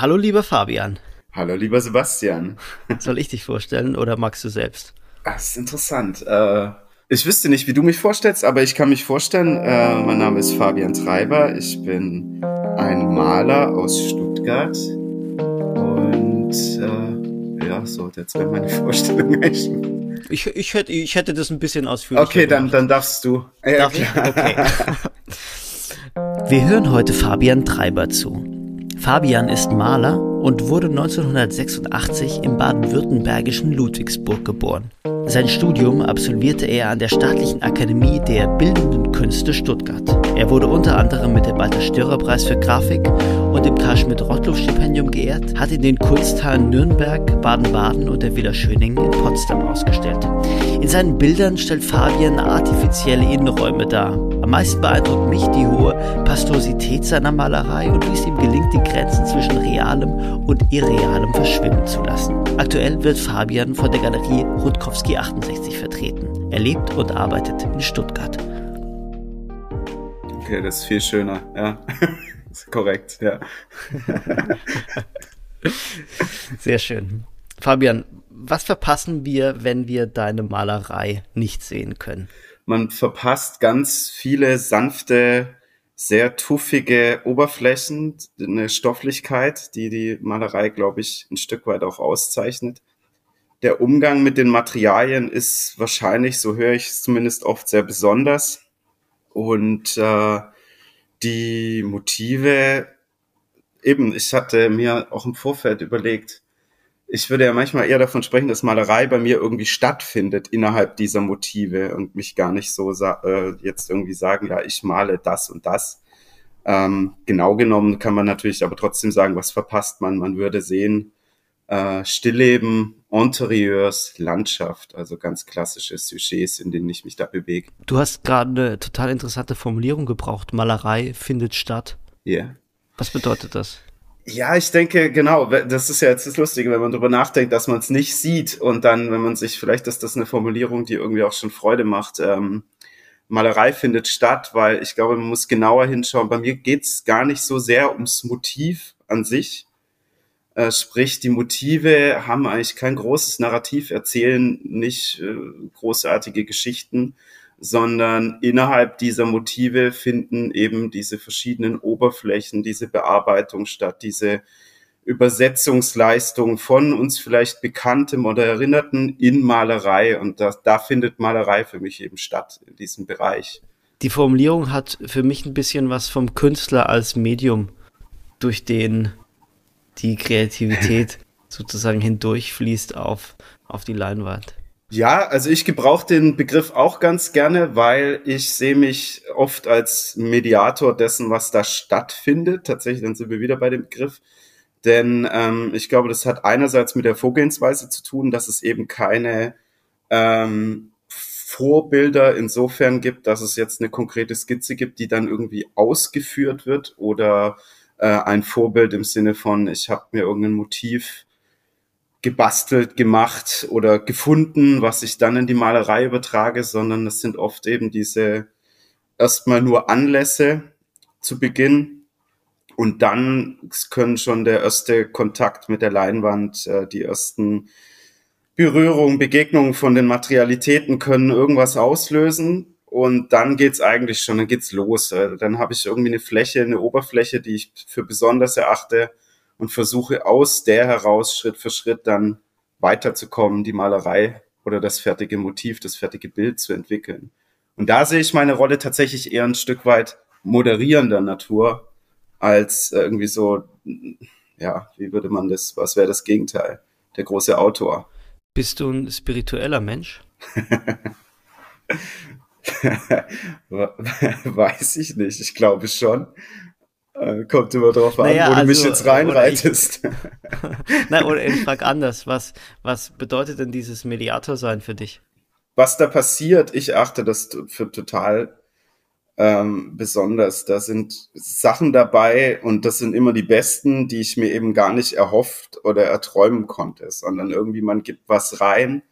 Hallo lieber Fabian. Hallo lieber Sebastian. Soll ich dich vorstellen oder magst du selbst? Das ist interessant. Äh, ich wüsste nicht, wie du mich vorstellst, aber ich kann mich vorstellen. Äh, mein Name ist Fabian Treiber. Ich bin ein Maler aus Stuttgart. Und äh, ja, so, jetzt wäre meine Vorstellung echt. Ich, ich, hätte, ich hätte das ein bisschen ausführlicher Okay, dann, dann darfst du. Ja, Darf ich? Okay. Wir hören heute Fabian Treiber zu. Fabian ist Maler und wurde 1986 im baden-württembergischen Ludwigsburg geboren. Sein Studium absolvierte er an der Staatlichen Akademie der Bildenden Künste Stuttgart. Er wurde unter anderem mit dem Walter-Störer-Preis für Grafik und dem Karl-Schmidt-Rottluff-Stipendium geehrt, hat in den Kunsthallen Nürnberg, Baden-Baden und der Villa Schöning in Potsdam ausgestellt. In seinen Bildern stellt Fabian artifizielle Innenräume dar. Am meisten beeindruckt mich die hohe Pastorosität seiner Malerei und wie es ihm gelingt, die Grenzen zwischen realem und irrealem verschwimmen zu lassen. Aktuell wird Fabian von der Galerie Rutkowski 68 vertreten. Er lebt und arbeitet in Stuttgart. Okay, das ist viel schöner, ja. korrekt, ja. Sehr schön. Fabian, was verpassen wir, wenn wir deine Malerei nicht sehen können? Man verpasst ganz viele sanfte, sehr tuffige Oberflächen, eine Stofflichkeit, die die Malerei, glaube ich, ein Stück weit auch auszeichnet der Umgang mit den Materialien ist wahrscheinlich, so höre ich es zumindest oft, sehr besonders. Und äh, die Motive, eben, ich hatte mir auch im Vorfeld überlegt, ich würde ja manchmal eher davon sprechen, dass Malerei bei mir irgendwie stattfindet innerhalb dieser Motive und mich gar nicht so äh, jetzt irgendwie sagen, ja, ich male das und das. Ähm, genau genommen kann man natürlich aber trotzdem sagen, was verpasst man. Man würde sehen, äh, Stillleben, Interieurs, Landschaft, also ganz klassische Sujets, in denen ich mich da bewege. Du hast gerade eine total interessante Formulierung gebraucht. Malerei findet statt. Ja. Yeah. Was bedeutet das? Ja, ich denke, genau, das ist ja jetzt das Lustige, wenn man darüber nachdenkt, dass man es nicht sieht und dann, wenn man sich, vielleicht ist das eine Formulierung, die irgendwie auch schon Freude macht, ähm, Malerei findet statt, weil ich glaube, man muss genauer hinschauen. Bei mir geht's gar nicht so sehr ums Motiv an sich, äh, sprich, die Motive haben eigentlich kein großes Narrativ, erzählen nicht äh, großartige Geschichten, sondern innerhalb dieser Motive finden eben diese verschiedenen Oberflächen, diese Bearbeitung statt, diese Übersetzungsleistung von uns vielleicht Bekanntem oder Erinnerten in Malerei. Und da, da findet Malerei für mich eben statt, in diesem Bereich. Die Formulierung hat für mich ein bisschen was vom Künstler als Medium, durch den die Kreativität sozusagen hindurchfließt auf, auf die Leinwand. Ja, also ich gebrauche den Begriff auch ganz gerne, weil ich sehe mich oft als Mediator dessen, was da stattfindet. Tatsächlich, dann sind wir wieder bei dem Begriff. Denn ähm, ich glaube, das hat einerseits mit der Vorgehensweise zu tun, dass es eben keine ähm, Vorbilder insofern gibt, dass es jetzt eine konkrete Skizze gibt, die dann irgendwie ausgeführt wird oder äh, ein Vorbild im Sinne von, ich habe mir irgendein Motiv gebastelt, gemacht oder gefunden, was ich dann in die Malerei übertrage, sondern es sind oft eben diese erstmal nur Anlässe zu Beginn und dann können schon der erste Kontakt mit der Leinwand, äh, die ersten Berührungen, Begegnungen von den Materialitäten können irgendwas auslösen und dann geht's eigentlich schon, dann geht's los. Äh, dann habe ich irgendwie eine Fläche, eine Oberfläche, die ich für besonders erachte und versuche aus der heraus Schritt für Schritt dann weiterzukommen, die Malerei oder das fertige Motiv, das fertige Bild zu entwickeln. Und da sehe ich meine Rolle tatsächlich eher ein Stück weit moderierender Natur als irgendwie so, ja, wie würde man das, was wäre das Gegenteil? Der große Autor. Bist du ein spiritueller Mensch? Weiß ich nicht. Ich glaube schon. Äh, kommt immer drauf an, naja, wo du mich also, jetzt reinreitest. Oder ich, na, oder ich frage anders. Was, was bedeutet denn dieses Mediator sein für dich? Was da passiert, ich achte das für total ähm, besonders. Da sind Sachen dabei und das sind immer die besten, die ich mir eben gar nicht erhofft oder erträumen konnte, sondern irgendwie man gibt was rein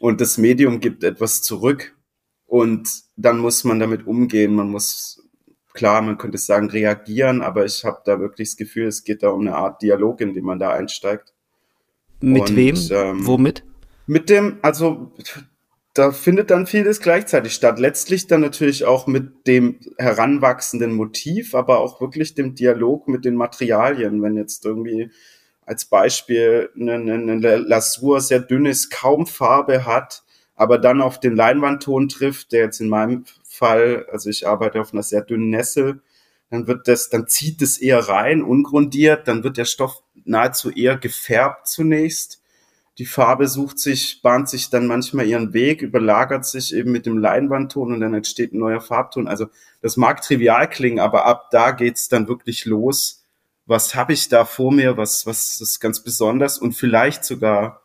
und das Medium gibt etwas zurück und dann muss man damit umgehen, man muss klar, man könnte sagen, reagieren, aber ich habe da wirklich das Gefühl, es geht da um eine Art Dialog, in den man da einsteigt. Mit Und, wem? Ähm, Womit? Mit dem, also da findet dann vieles gleichzeitig statt. Letztlich dann natürlich auch mit dem heranwachsenden Motiv, aber auch wirklich dem Dialog mit den Materialien. Wenn jetzt irgendwie als Beispiel eine, eine Lasur sehr dünnes, kaum Farbe hat, aber dann auf den Leinwandton trifft, der jetzt in meinem Fall, also ich arbeite auf einer sehr dünnen Nessel, dann wird das, dann zieht es eher rein, ungrundiert, dann wird der Stoff nahezu eher gefärbt zunächst die Farbe sucht sich, bahnt sich dann manchmal ihren Weg, überlagert sich eben mit dem Leinwandton und dann entsteht ein neuer Farbton. Also das mag trivial klingen, aber ab da geht's dann wirklich los. Was habe ich da vor mir? Was, was ist ganz besonders und vielleicht sogar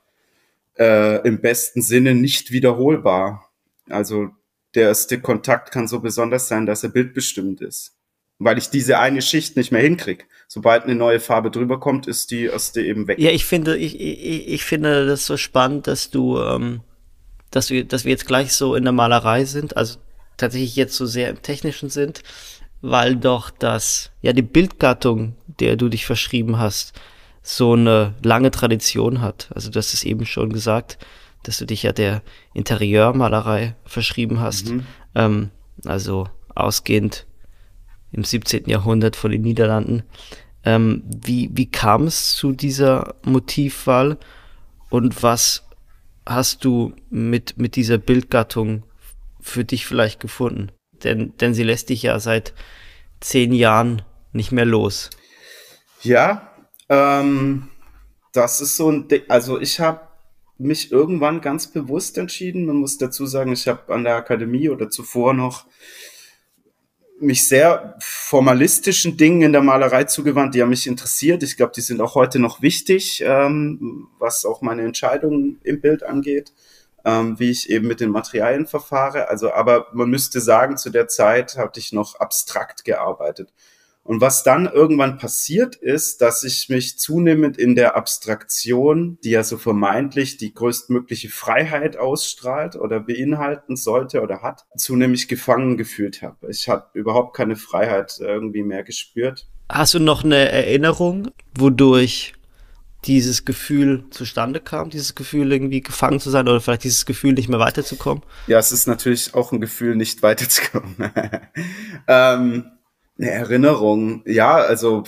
äh, im besten Sinne nicht wiederholbar. Also der erste Kontakt kann so besonders sein, dass er bildbestimmt ist weil ich diese eine Schicht nicht mehr hinkrieg. Sobald eine neue Farbe drüber kommt, ist die erste eben weg. Ja, ich finde, ich, ich, ich finde das so spannend, dass du, ähm, dass wir, dass wir jetzt gleich so in der Malerei sind, also tatsächlich jetzt so sehr im Technischen sind, weil doch das, ja, die Bildgattung, der du dich verschrieben hast, so eine lange Tradition hat. Also hast es eben schon gesagt, dass du dich ja der Interieurmalerei verschrieben hast. Mhm. Ähm, also ausgehend im 17. Jahrhundert von den Niederlanden. Ähm, wie, wie kam es zu dieser Motivwahl und was hast du mit, mit dieser Bildgattung für dich vielleicht gefunden? Denn, denn sie lässt dich ja seit zehn Jahren nicht mehr los. Ja, ähm, das ist so ein Ding. Also ich habe mich irgendwann ganz bewusst entschieden. Man muss dazu sagen, ich habe an der Akademie oder zuvor noch mich sehr formalistischen Dingen in der Malerei zugewandt, die haben mich interessiert. Ich glaube, die sind auch heute noch wichtig, ähm, was auch meine Entscheidungen im Bild angeht, ähm, wie ich eben mit den Materialien verfahre. Also, aber man müsste sagen, zu der Zeit hatte ich noch abstrakt gearbeitet. Und was dann irgendwann passiert ist, dass ich mich zunehmend in der Abstraktion, die ja so vermeintlich die größtmögliche Freiheit ausstrahlt oder beinhalten sollte oder hat, zunehmend gefangen gefühlt habe. Ich habe überhaupt keine Freiheit irgendwie mehr gespürt. Hast du noch eine Erinnerung, wodurch dieses Gefühl zustande kam, dieses Gefühl irgendwie gefangen zu sein oder vielleicht dieses Gefühl nicht mehr weiterzukommen? Ja, es ist natürlich auch ein Gefühl, nicht weiterzukommen. ähm, eine Erinnerung, ja, also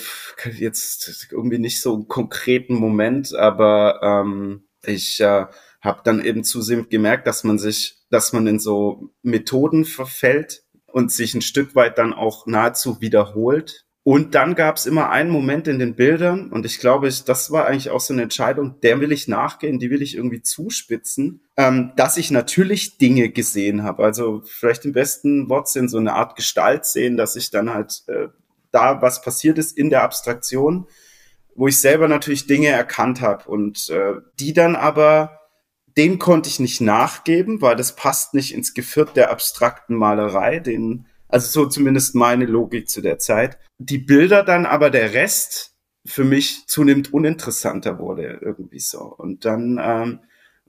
jetzt irgendwie nicht so einen konkreten Moment, aber ähm, ich äh, habe dann eben zusehends gemerkt, dass man sich, dass man in so Methoden verfällt und sich ein Stück weit dann auch nahezu wiederholt und dann gab es immer einen Moment in den Bildern, und ich glaube, ich, das war eigentlich auch so eine Entscheidung, der will ich nachgehen, die will ich irgendwie zuspitzen, ähm, dass ich natürlich Dinge gesehen habe. Also vielleicht im besten Wortsinn so eine Art Gestalt sehen, dass ich dann halt äh, da, was passiert ist in der Abstraktion, wo ich selber natürlich Dinge erkannt habe und äh, die dann aber den konnte ich nicht nachgeben, weil das passt nicht ins Geviert der abstrakten Malerei, den also so zumindest meine Logik zu der Zeit. Die Bilder dann aber der Rest für mich zunehmend uninteressanter wurde irgendwie so. Und dann ähm,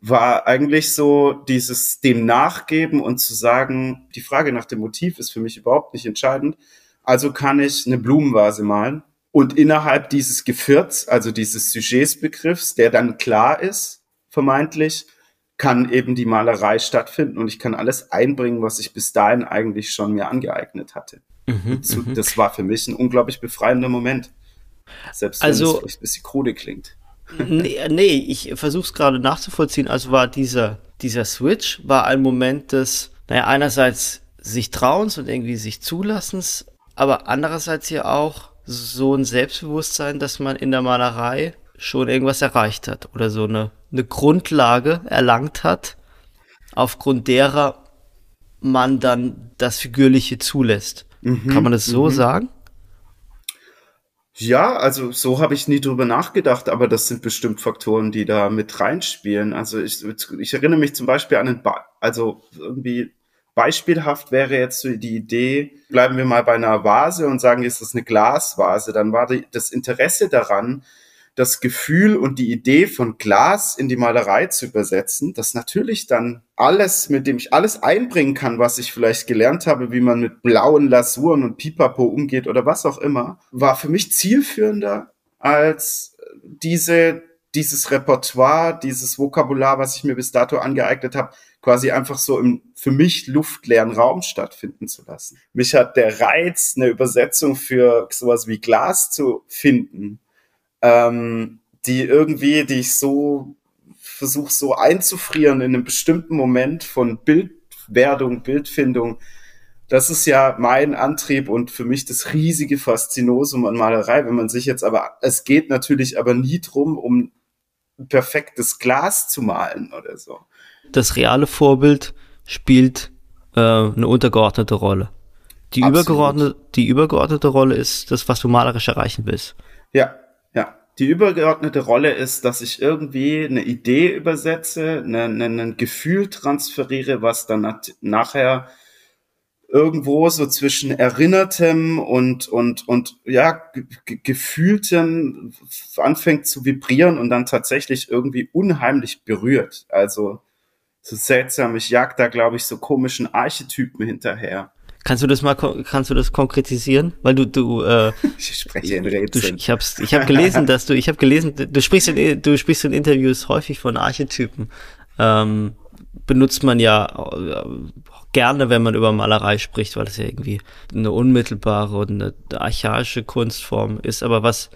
war eigentlich so dieses dem Nachgeben und zu sagen, die Frage nach dem Motiv ist für mich überhaupt nicht entscheidend. Also kann ich eine Blumenvase malen und innerhalb dieses Gevierts, also dieses Sujetsbegriffs, der dann klar ist, vermeintlich, kann eben die Malerei stattfinden und ich kann alles einbringen, was ich bis dahin eigentlich schon mir angeeignet hatte. Mhm, so, mhm. das war für mich ein unglaublich befreiender Moment. Selbst wenn also, es ein bisschen krude klingt. Nee, nee ich versuche es gerade nachzuvollziehen. Also war dieser, dieser Switch war ein Moment des, naja, einerseits sich trauens und irgendwie sich zulassens, aber andererseits ja auch so ein Selbstbewusstsein, dass man in der Malerei schon irgendwas erreicht hat oder so eine eine Grundlage erlangt hat, aufgrund derer man dann das Figürliche zulässt. Mhm, Kann man das so mhm. sagen? Ja, also so habe ich nie drüber nachgedacht, aber das sind bestimmt Faktoren, die da mit reinspielen. Also ich, ich erinnere mich zum Beispiel an ein, ba also irgendwie beispielhaft wäre jetzt so die Idee, bleiben wir mal bei einer Vase und sagen, ist das eine Glasvase, dann war die, das Interesse daran, das Gefühl und die Idee von Glas in die Malerei zu übersetzen, das natürlich dann alles, mit dem ich alles einbringen kann, was ich vielleicht gelernt habe, wie man mit blauen Lasuren und Pipapo umgeht oder was auch immer, war für mich zielführender als diese, dieses Repertoire, dieses Vokabular, was ich mir bis dato angeeignet habe, quasi einfach so im für mich luftleeren Raum stattfinden zu lassen. Mich hat der Reiz, eine Übersetzung für sowas wie Glas zu finden, ähm, die irgendwie, die ich so versuche so einzufrieren in einem bestimmten Moment von Bildwerdung, Bildfindung. Das ist ja mein Antrieb und für mich das riesige Faszinosum an Malerei. Wenn man sich jetzt aber, es geht natürlich aber nie drum, um perfektes Glas zu malen oder so. Das reale Vorbild spielt äh, eine untergeordnete Rolle. Die übergeordnete, die übergeordnete Rolle ist das, was du malerisch erreichen willst. Ja, ja. Die übergeordnete Rolle ist, dass ich irgendwie eine Idee übersetze, ein Gefühl transferiere, was dann nachher irgendwo so zwischen Erinnertem und, und, und, ja, gefühltem anfängt zu vibrieren und dann tatsächlich irgendwie unheimlich berührt. Also, so seltsam, ich jag da, glaube ich, so komischen Archetypen hinterher. Kannst du das mal, kannst du das konkretisieren? Weil du, du, äh, ich spreche in Rätseln. Du, ich hab's, ich habe gelesen, dass du, ich habe gelesen, du sprichst in, du sprichst in Interviews häufig von Archetypen. Ähm, benutzt man ja äh, gerne, wenn man über Malerei spricht, weil es ja irgendwie eine unmittelbare und eine archaische Kunstform ist. Aber was,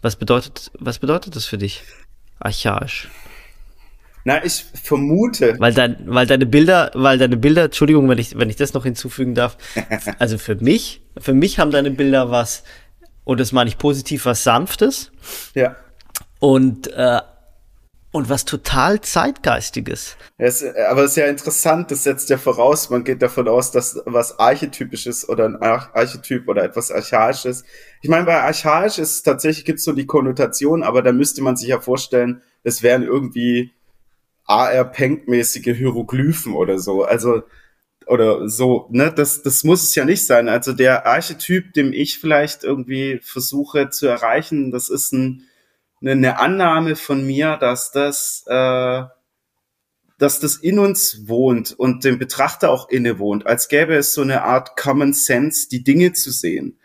was bedeutet, was bedeutet das für dich? Archaisch. Na, ich vermute. Weil, dein, weil deine Bilder, weil deine Bilder, Entschuldigung, wenn ich, wenn ich das noch hinzufügen darf. also für mich, für mich haben deine Bilder was, und das meine ich positiv, was Sanftes. Ja. Und, äh, und was total Zeitgeistiges. Es, aber es ist ja interessant, das setzt ja voraus, man geht davon aus, dass was archetypisches oder ein Archetyp oder etwas Archaisches. Ich meine, bei archaisch ist tatsächlich gibt's so die Konnotation, aber da müsste man sich ja vorstellen, es wären irgendwie AR-Pank-mäßige Hieroglyphen oder so. Also, oder so, ne, das, das muss es ja nicht sein. Also der Archetyp, dem ich vielleicht irgendwie versuche zu erreichen, das ist ein, eine Annahme von mir, dass das, äh, dass das in uns wohnt und dem Betrachter auch innewohnt, als gäbe es so eine Art Common Sense, die Dinge zu sehen.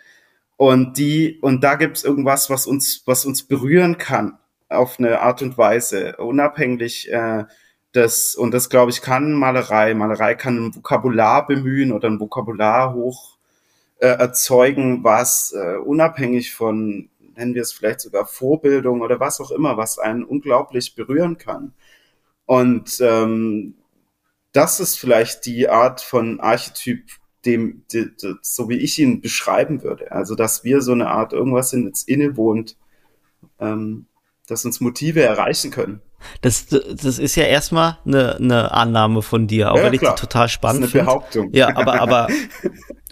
Und die, und da gibt es irgendwas, was uns, was uns berühren kann auf eine Art und Weise, unabhängig äh, das, und das glaube ich kann Malerei. Malerei kann ein Vokabular bemühen oder ein Vokabular hoch äh, erzeugen, was äh, unabhängig von, nennen wir es vielleicht sogar Vorbildung oder was auch immer, was einen unglaublich berühren kann. Und ähm, das ist vielleicht die Art von Archetyp, dem, de, de, so wie ich ihn beschreiben würde. Also, dass wir so eine Art irgendwas in uns innewohnt, ähm, dass uns Motive erreichen können. Das, das ist ja erstmal eine, eine Annahme von dir, auch ja, wenn ich klar. die total spannend finde. Eine Behauptung. Ja, aber, aber,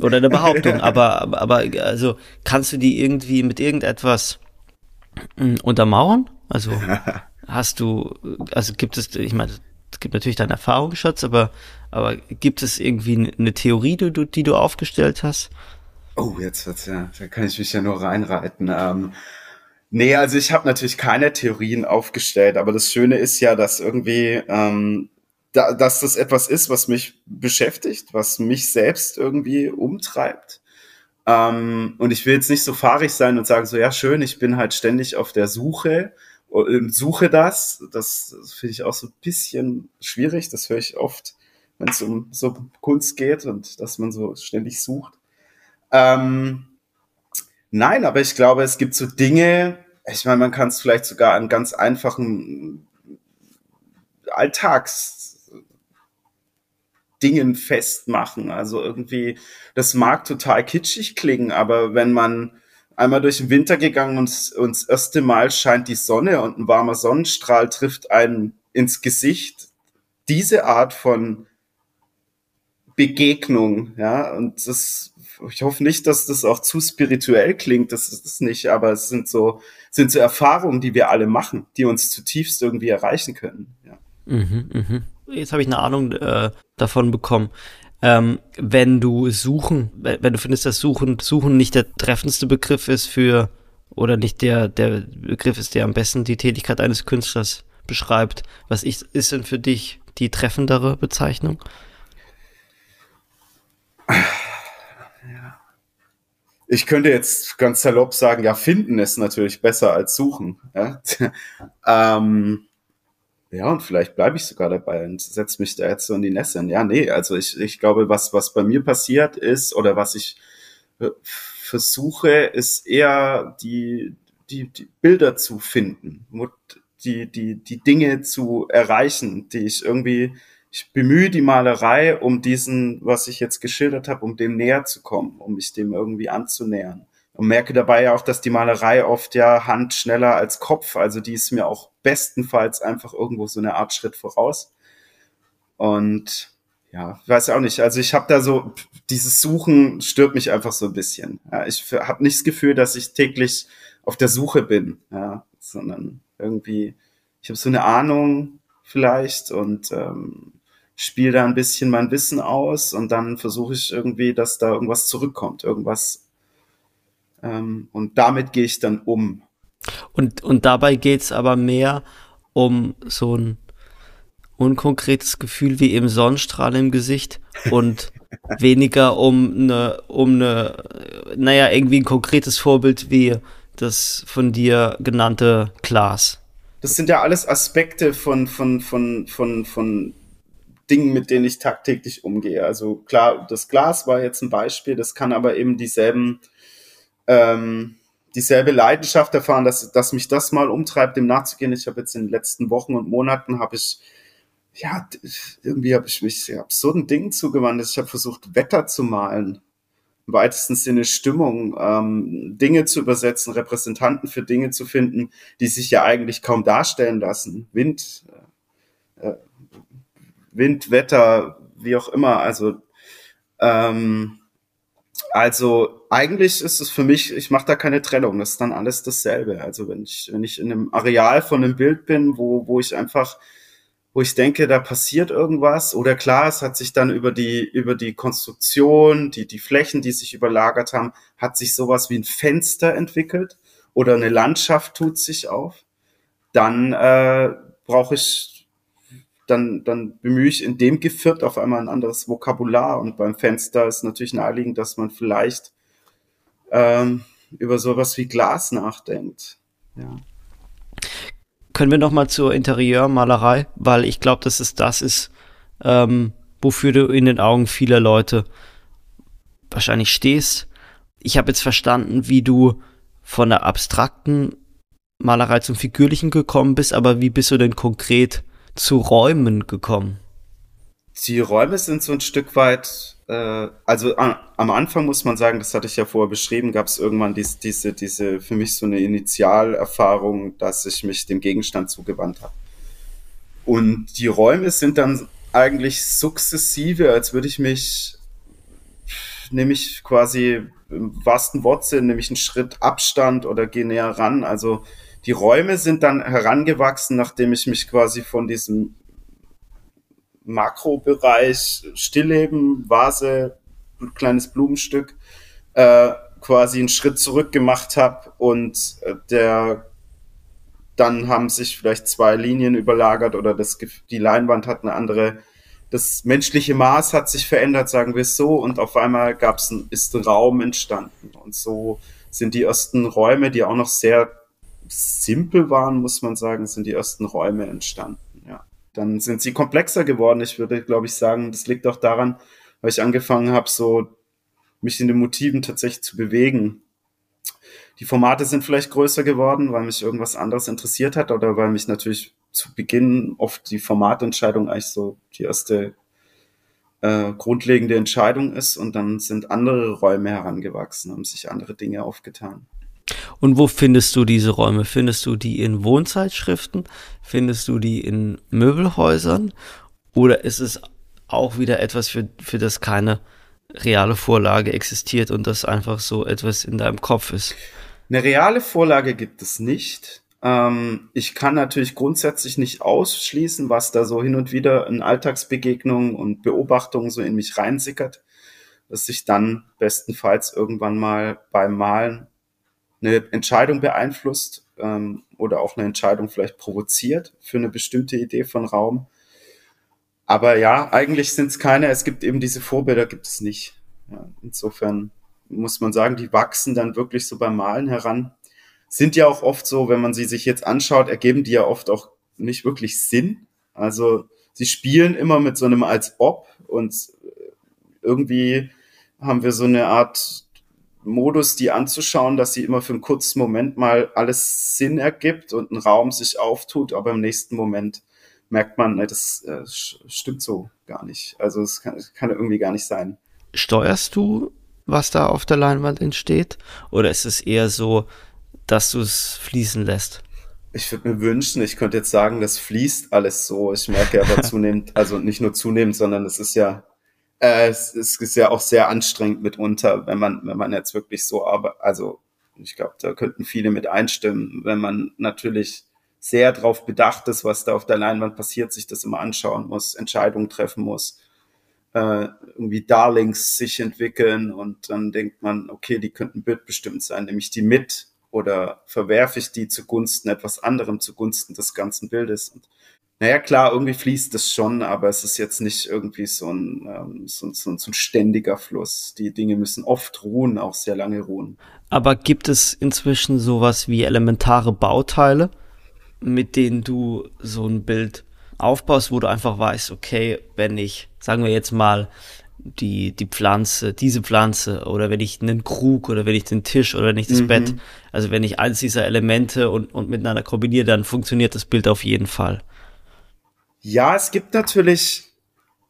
oder eine Behauptung, aber, aber, aber, also, kannst du die irgendwie mit irgendetwas hm, untermauern? Also, hast du, also gibt es, ich meine, es gibt natürlich deinen Erfahrungsschatz, aber, aber gibt es irgendwie eine Theorie, die du, die du aufgestellt hast? Oh, jetzt wird's ja, da kann ich mich ja nur reinreiten. Ähm, Nee, also ich habe natürlich keine Theorien aufgestellt, aber das Schöne ist ja, dass irgendwie, ähm, da, dass das etwas ist, was mich beschäftigt, was mich selbst irgendwie umtreibt. Ähm, und ich will jetzt nicht so fahrig sein und sagen so, ja schön, ich bin halt ständig auf der Suche und suche das. Das, das finde ich auch so ein bisschen schwierig. Das höre ich oft, wenn es um so Kunst geht und dass man so ständig sucht. Ähm, Nein, aber ich glaube, es gibt so Dinge, ich meine, man kann es vielleicht sogar an ganz einfachen Alltagsdingen festmachen. Also irgendwie, das mag total kitschig klingen, aber wenn man einmal durch den Winter gegangen und, und das erste Mal scheint die Sonne und ein warmer Sonnenstrahl trifft einen ins Gesicht, diese Art von Begegnung, ja, und das ich hoffe nicht, dass das auch zu spirituell klingt, das ist es nicht, aber es sind so, sind so Erfahrungen, die wir alle machen, die uns zutiefst irgendwie erreichen können. Ja. Mhm, mhm. Jetzt habe ich eine Ahnung äh, davon bekommen. Ähm, wenn du suchen, wenn du findest, dass suchen, suchen nicht der treffendste Begriff ist für oder nicht der, der Begriff ist, der am besten die Tätigkeit eines Künstlers beschreibt. Was ist, ist denn für dich die treffendere Bezeichnung? Ich könnte jetzt ganz salopp sagen, ja, finden ist natürlich besser als suchen. Ja, ähm, ja und vielleicht bleibe ich sogar dabei und setze mich da jetzt so in die Nässe. Ja, nee, also ich, ich glaube, was, was bei mir passiert ist oder was ich äh, versuche, ist eher die, die, die Bilder zu finden, die, die, die Dinge zu erreichen, die ich irgendwie ich bemühe die Malerei, um diesen, was ich jetzt geschildert habe, um dem näher zu kommen, um mich dem irgendwie anzunähern. Und merke dabei ja auch, dass die Malerei oft ja Hand schneller als Kopf, also die ist mir auch bestenfalls einfach irgendwo so eine Art Schritt voraus. Und ja, weiß auch nicht. Also ich habe da so, dieses Suchen stört mich einfach so ein bisschen. Ja, ich habe nicht das Gefühl, dass ich täglich auf der Suche bin, ja, sondern irgendwie, ich habe so eine Ahnung vielleicht und ähm, spiele da ein bisschen mein Wissen aus und dann versuche ich irgendwie, dass da irgendwas zurückkommt, irgendwas. Ähm, und damit gehe ich dann um. Und, und dabei geht's aber mehr um so ein unkonkretes Gefühl wie im Sonnenstrahl im Gesicht und weniger um eine, um eine, naja, irgendwie ein konkretes Vorbild wie das von dir genannte Glas. Das sind ja alles Aspekte von, von, von, von, von Dingen, mit denen ich tagtäglich umgehe. Also klar, das Glas war jetzt ein Beispiel, das kann aber eben dieselben, ähm, dieselbe Leidenschaft erfahren, dass, dass mich das mal umtreibt, dem nachzugehen. Ich habe jetzt in den letzten Wochen und Monaten habe ich ja, irgendwie habe ich mich absurden Dingen zugewandt. Ich habe versucht, Wetter zu malen, im weitesten Sinne Stimmung, ähm, Dinge zu übersetzen, Repräsentanten für Dinge zu finden, die sich ja eigentlich kaum darstellen lassen. Wind, Wind, Wetter, wie auch immer. Also, ähm, also eigentlich ist es für mich, ich mache da keine Trennung, das ist dann alles dasselbe. Also wenn ich, wenn ich in einem Areal von einem Bild bin, wo, wo ich einfach, wo ich denke, da passiert irgendwas, oder klar, es hat sich dann über die, über die Konstruktion, die, die Flächen, die sich überlagert haben, hat sich sowas wie ein Fenster entwickelt oder eine Landschaft tut sich auf, dann äh, brauche ich dann, dann bemühe ich in dem Geviert auf einmal ein anderes Vokabular. Und beim Fenster ist natürlich naheliegend, dass man vielleicht ähm, über sowas wie Glas nachdenkt. Ja. Können wir noch mal zur Interieurmalerei, weil ich glaube, dass es das ist, ähm, wofür du in den Augen vieler Leute wahrscheinlich stehst. Ich habe jetzt verstanden, wie du von der abstrakten Malerei zum Figürlichen gekommen bist, aber wie bist du denn konkret zu Räumen gekommen? Die Räume sind so ein Stück weit, äh, also a, am Anfang muss man sagen, das hatte ich ja vorher beschrieben, gab es irgendwann dies, diese, diese, für mich so eine Initialerfahrung, dass ich mich dem Gegenstand zugewandt habe. Und die Räume sind dann eigentlich sukzessive, als würde ich mich, nämlich quasi im wahrsten Wortsinn, nämlich einen Schritt Abstand oder gehe näher ran. Also die Räume sind dann herangewachsen, nachdem ich mich quasi von diesem Makrobereich Stillleben, Vase, kleines Blumenstück, äh, quasi einen Schritt zurück gemacht habe und äh, der dann haben sich vielleicht zwei Linien überlagert oder das, die Leinwand hat eine andere, das menschliche Maß hat sich verändert, sagen wir es so, und auf einmal gab's ein, ist ein Raum entstanden. Und so sind die ersten Räume, die auch noch sehr simpel waren, muss man sagen, sind die ersten Räume entstanden. Ja. Dann sind sie komplexer geworden. Ich würde, glaube ich, sagen, das liegt auch daran, weil ich angefangen habe, so mich in den Motiven tatsächlich zu bewegen. Die Formate sind vielleicht größer geworden, weil mich irgendwas anderes interessiert hat oder weil mich natürlich zu Beginn oft die Formatentscheidung eigentlich so die erste äh, grundlegende Entscheidung ist und dann sind andere Räume herangewachsen, haben sich andere Dinge aufgetan. Und wo findest du diese Räume? Findest du die in Wohnzeitschriften? Findest du die in Möbelhäusern? Oder ist es auch wieder etwas, für, für das keine reale Vorlage existiert und das einfach so etwas in deinem Kopf ist? Eine reale Vorlage gibt es nicht. Ähm, ich kann natürlich grundsätzlich nicht ausschließen, was da so hin und wieder in Alltagsbegegnungen und Beobachtungen so in mich reinsickert, dass sich dann bestenfalls irgendwann mal beim Malen eine Entscheidung beeinflusst ähm, oder auch eine Entscheidung vielleicht provoziert für eine bestimmte Idee von Raum. Aber ja, eigentlich sind es keine, es gibt eben diese Vorbilder, gibt es nicht. Ja, insofern muss man sagen, die wachsen dann wirklich so beim Malen heran. Sind ja auch oft so, wenn man sie sich jetzt anschaut, ergeben die ja oft auch nicht wirklich Sinn. Also sie spielen immer mit so einem als ob und irgendwie haben wir so eine Art Modus, die anzuschauen, dass sie immer für einen kurzen Moment mal alles Sinn ergibt und ein Raum sich auftut, aber im nächsten Moment merkt man, ne, das äh, stimmt so gar nicht. Also es kann, kann irgendwie gar nicht sein. Steuerst du, was da auf der Leinwand entsteht? Oder ist es eher so, dass du es fließen lässt? Ich würde mir wünschen, ich könnte jetzt sagen, das fließt alles so. Ich merke aber zunehmend, also nicht nur zunehmend, sondern es ist ja, äh, es, es ist ja auch sehr anstrengend mitunter, wenn man, wenn man jetzt wirklich so arbeitet. Also ich glaube, da könnten viele mit einstimmen, wenn man natürlich sehr darauf bedacht ist, was da auf der Leinwand passiert, sich das immer anschauen muss, Entscheidungen treffen muss, äh, irgendwie Darlings sich entwickeln und dann denkt man, okay, die könnten bildbestimmt sein, nämlich die mit oder verwerfe ich die zugunsten etwas anderem, zugunsten des ganzen Bildes. Und naja, klar, irgendwie fließt das schon, aber es ist jetzt nicht irgendwie so ein, ähm, so, so, so ein ständiger Fluss. Die Dinge müssen oft ruhen, auch sehr lange ruhen. Aber gibt es inzwischen sowas wie elementare Bauteile, mit denen du so ein Bild aufbaust, wo du einfach weißt, okay, wenn ich, sagen wir jetzt mal, die, die Pflanze, diese Pflanze oder wenn ich einen Krug oder wenn ich den Tisch oder wenn ich das mhm. Bett, also wenn ich eins dieser Elemente und, und miteinander kombiniere, dann funktioniert das Bild auf jeden Fall. Ja, es gibt natürlich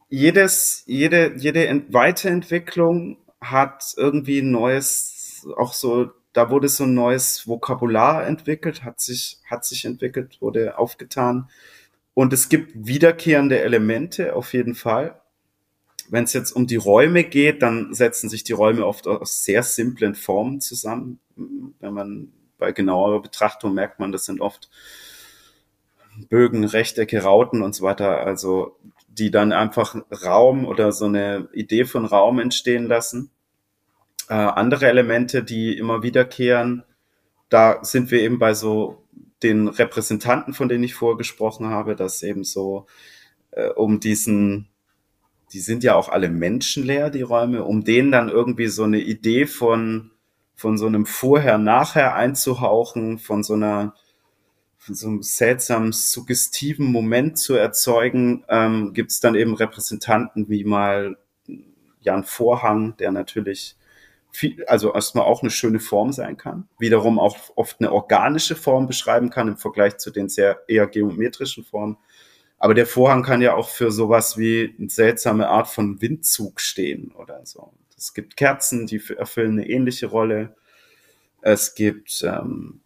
jedes, jede, jede Weiterentwicklung hat irgendwie ein neues, auch so, da wurde so ein neues Vokabular entwickelt, hat sich, hat sich entwickelt, wurde aufgetan. Und es gibt wiederkehrende Elemente auf jeden Fall wenn es jetzt um die Räume geht, dann setzen sich die Räume oft aus sehr simplen Formen zusammen. Wenn man bei genauerer Betrachtung merkt man, das sind oft Bögen, Rechtecke, Rauten und so weiter, also die dann einfach Raum oder so eine Idee von Raum entstehen lassen. Äh, andere Elemente, die immer wiederkehren, da sind wir eben bei so den Repräsentanten, von denen ich vorgesprochen habe, dass eben so äh, um diesen die sind ja auch alle menschenleer, die Räume, um denen dann irgendwie so eine Idee von, von so einem Vorher-Nachher einzuhauchen, von so einer, so einem seltsamen, suggestiven Moment zu erzeugen, ähm, gibt es dann eben Repräsentanten wie mal Jan Vorhang, der natürlich viel, also erstmal auch eine schöne Form sein kann, wiederum auch oft eine organische Form beschreiben kann im Vergleich zu den sehr eher geometrischen Formen. Aber der Vorhang kann ja auch für sowas wie eine seltsame Art von Windzug stehen oder so. Es gibt Kerzen, die erfüllen eine ähnliche Rolle. Es gibt, ähm,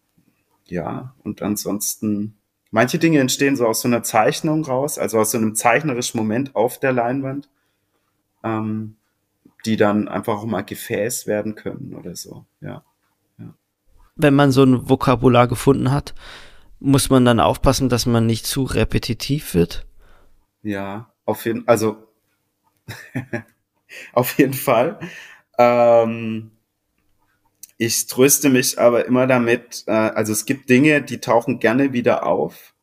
ja, und ansonsten, manche Dinge entstehen so aus so einer Zeichnung raus, also aus so einem zeichnerischen Moment auf der Leinwand, ähm, die dann einfach auch mal Gefäß werden können oder so, ja. ja. Wenn man so ein Vokabular gefunden hat, muss man dann aufpassen, dass man nicht zu repetitiv wird? Ja, auf jeden also auf jeden Fall. Ähm, ich tröste mich aber immer damit, äh, also es gibt Dinge, die tauchen gerne wieder auf.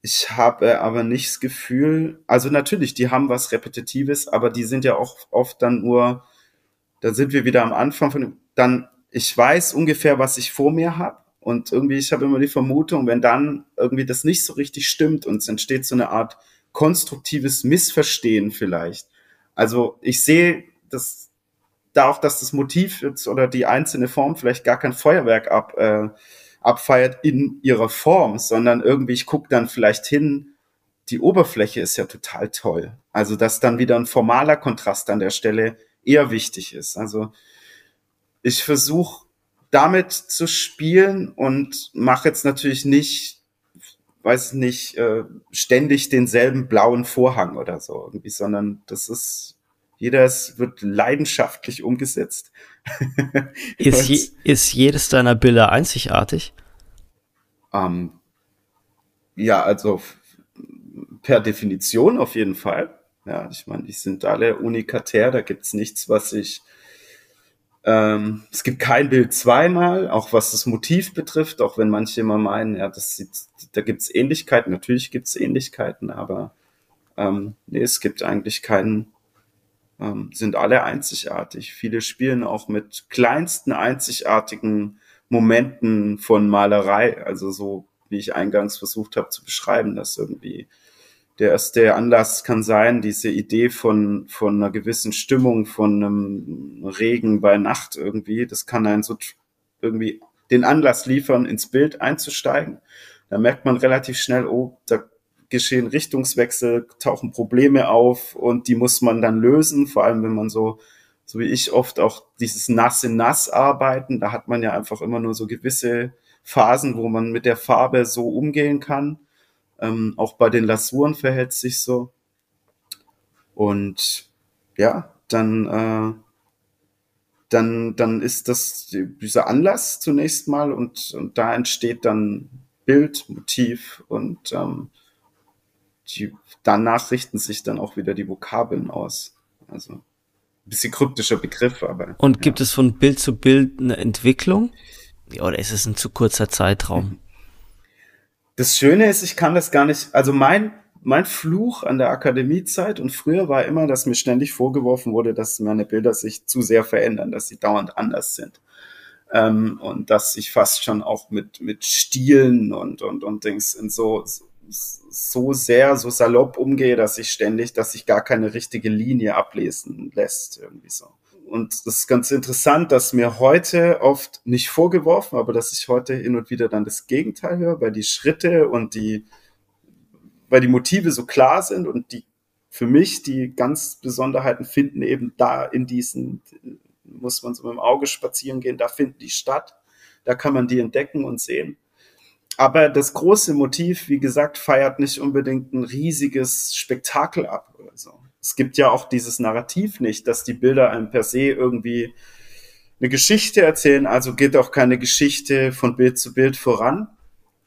Ich habe aber nicht das Gefühl, also natürlich, die haben was Repetitives, aber die sind ja auch oft dann nur, da sind wir wieder am Anfang von, dann, ich weiß ungefähr, was ich vor mir habe und irgendwie, ich habe immer die Vermutung, wenn dann irgendwie das nicht so richtig stimmt und es entsteht so eine Art konstruktives Missverstehen vielleicht. Also ich sehe das da auch, dass das Motiv jetzt oder die einzelne Form vielleicht gar kein Feuerwerk ab, äh, abfeiert in ihrer Form, sondern irgendwie, ich gucke dann vielleicht hin, die Oberfläche ist ja total toll. Also, dass dann wieder ein formaler Kontrast an der Stelle eher wichtig ist. Also, ich versuche damit zu spielen und mache jetzt natürlich nicht, weiß nicht, äh, ständig denselben blauen Vorhang oder so irgendwie, sondern das ist, jeder ist, wird leidenschaftlich umgesetzt. ist, je, ist jedes deiner Bilder einzigartig? Ähm, ja, also per Definition auf jeden Fall. Ja, ich meine, die sind alle unikatär, da gibt's nichts, was ich Ähm, es gibt kein Bild zweimal, auch was das Motiv betrifft, auch wenn manche immer meinen, ja, das sieht, da gibt's Ähnlichkeiten. Natürlich gibt's Ähnlichkeiten, aber ähm, nee, es gibt eigentlich keinen, ähm, sind alle einzigartig. Viele spielen auch mit kleinsten einzigartigen Momenten von Malerei, also so wie ich eingangs versucht habe zu beschreiben, dass irgendwie der erste Anlass kann sein, diese Idee von, von einer gewissen Stimmung, von einem Regen bei Nacht irgendwie, das kann einen so irgendwie den Anlass liefern, ins Bild einzusteigen. Da merkt man relativ schnell, oh, da geschehen Richtungswechsel, tauchen Probleme auf und die muss man dann lösen, vor allem wenn man so, so wie ich oft auch dieses Nass in Nass arbeiten, da hat man ja einfach immer nur so gewisse Phasen, wo man mit der Farbe so umgehen kann. Ähm, auch bei den Lasuren verhält sich so. Und ja, dann, äh, dann, dann ist das dieser Anlass zunächst mal und, und da entsteht dann Bild, Motiv und ähm, die, danach richten sich dann auch wieder die Vokabeln aus. Also ein bisschen kryptischer Begriff, aber. Und gibt ja. es von Bild zu Bild eine Entwicklung? Oder ist es ein zu kurzer Zeitraum? Das Schöne ist, ich kann das gar nicht, also mein, mein Fluch an der Akademiezeit und früher war immer, dass mir ständig vorgeworfen wurde, dass meine Bilder sich zu sehr verändern, dass sie dauernd anders sind. Ähm, und dass ich fast schon auch mit, mit Stilen und, und, und Dings in so, so sehr, so salopp umgehe, dass ich ständig, dass sich gar keine richtige Linie ablesen lässt, irgendwie so. Und das ist ganz interessant, dass mir heute oft nicht vorgeworfen, aber dass ich heute hin und wieder dann das Gegenteil höre, weil die Schritte und die, weil die Motive so klar sind und die für mich die ganz Besonderheiten finden eben da in diesen, muss man so mit dem Auge spazieren gehen, da finden die statt. Da kann man die entdecken und sehen. Aber das große Motiv, wie gesagt, feiert nicht unbedingt ein riesiges Spektakel ab oder so es gibt ja auch dieses Narrativ nicht, dass die Bilder einem per se irgendwie eine Geschichte erzählen, also geht auch keine Geschichte von Bild zu Bild voran.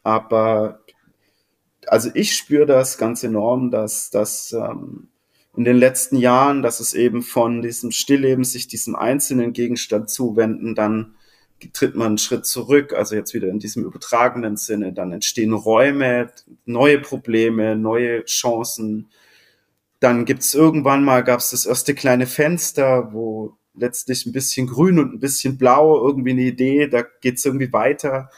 Aber also ich spüre das ganz enorm, dass dass ähm, in den letzten Jahren, dass es eben von diesem Stillleben sich diesem einzelnen Gegenstand zuwenden, dann tritt man einen Schritt zurück, also jetzt wieder in diesem übertragenen Sinne, dann entstehen Räume, neue Probleme, neue Chancen, dann gibt's irgendwann mal, gab's das erste kleine Fenster, wo letztlich ein bisschen grün und ein bisschen blau, irgendwie eine Idee, da geht's irgendwie weiter.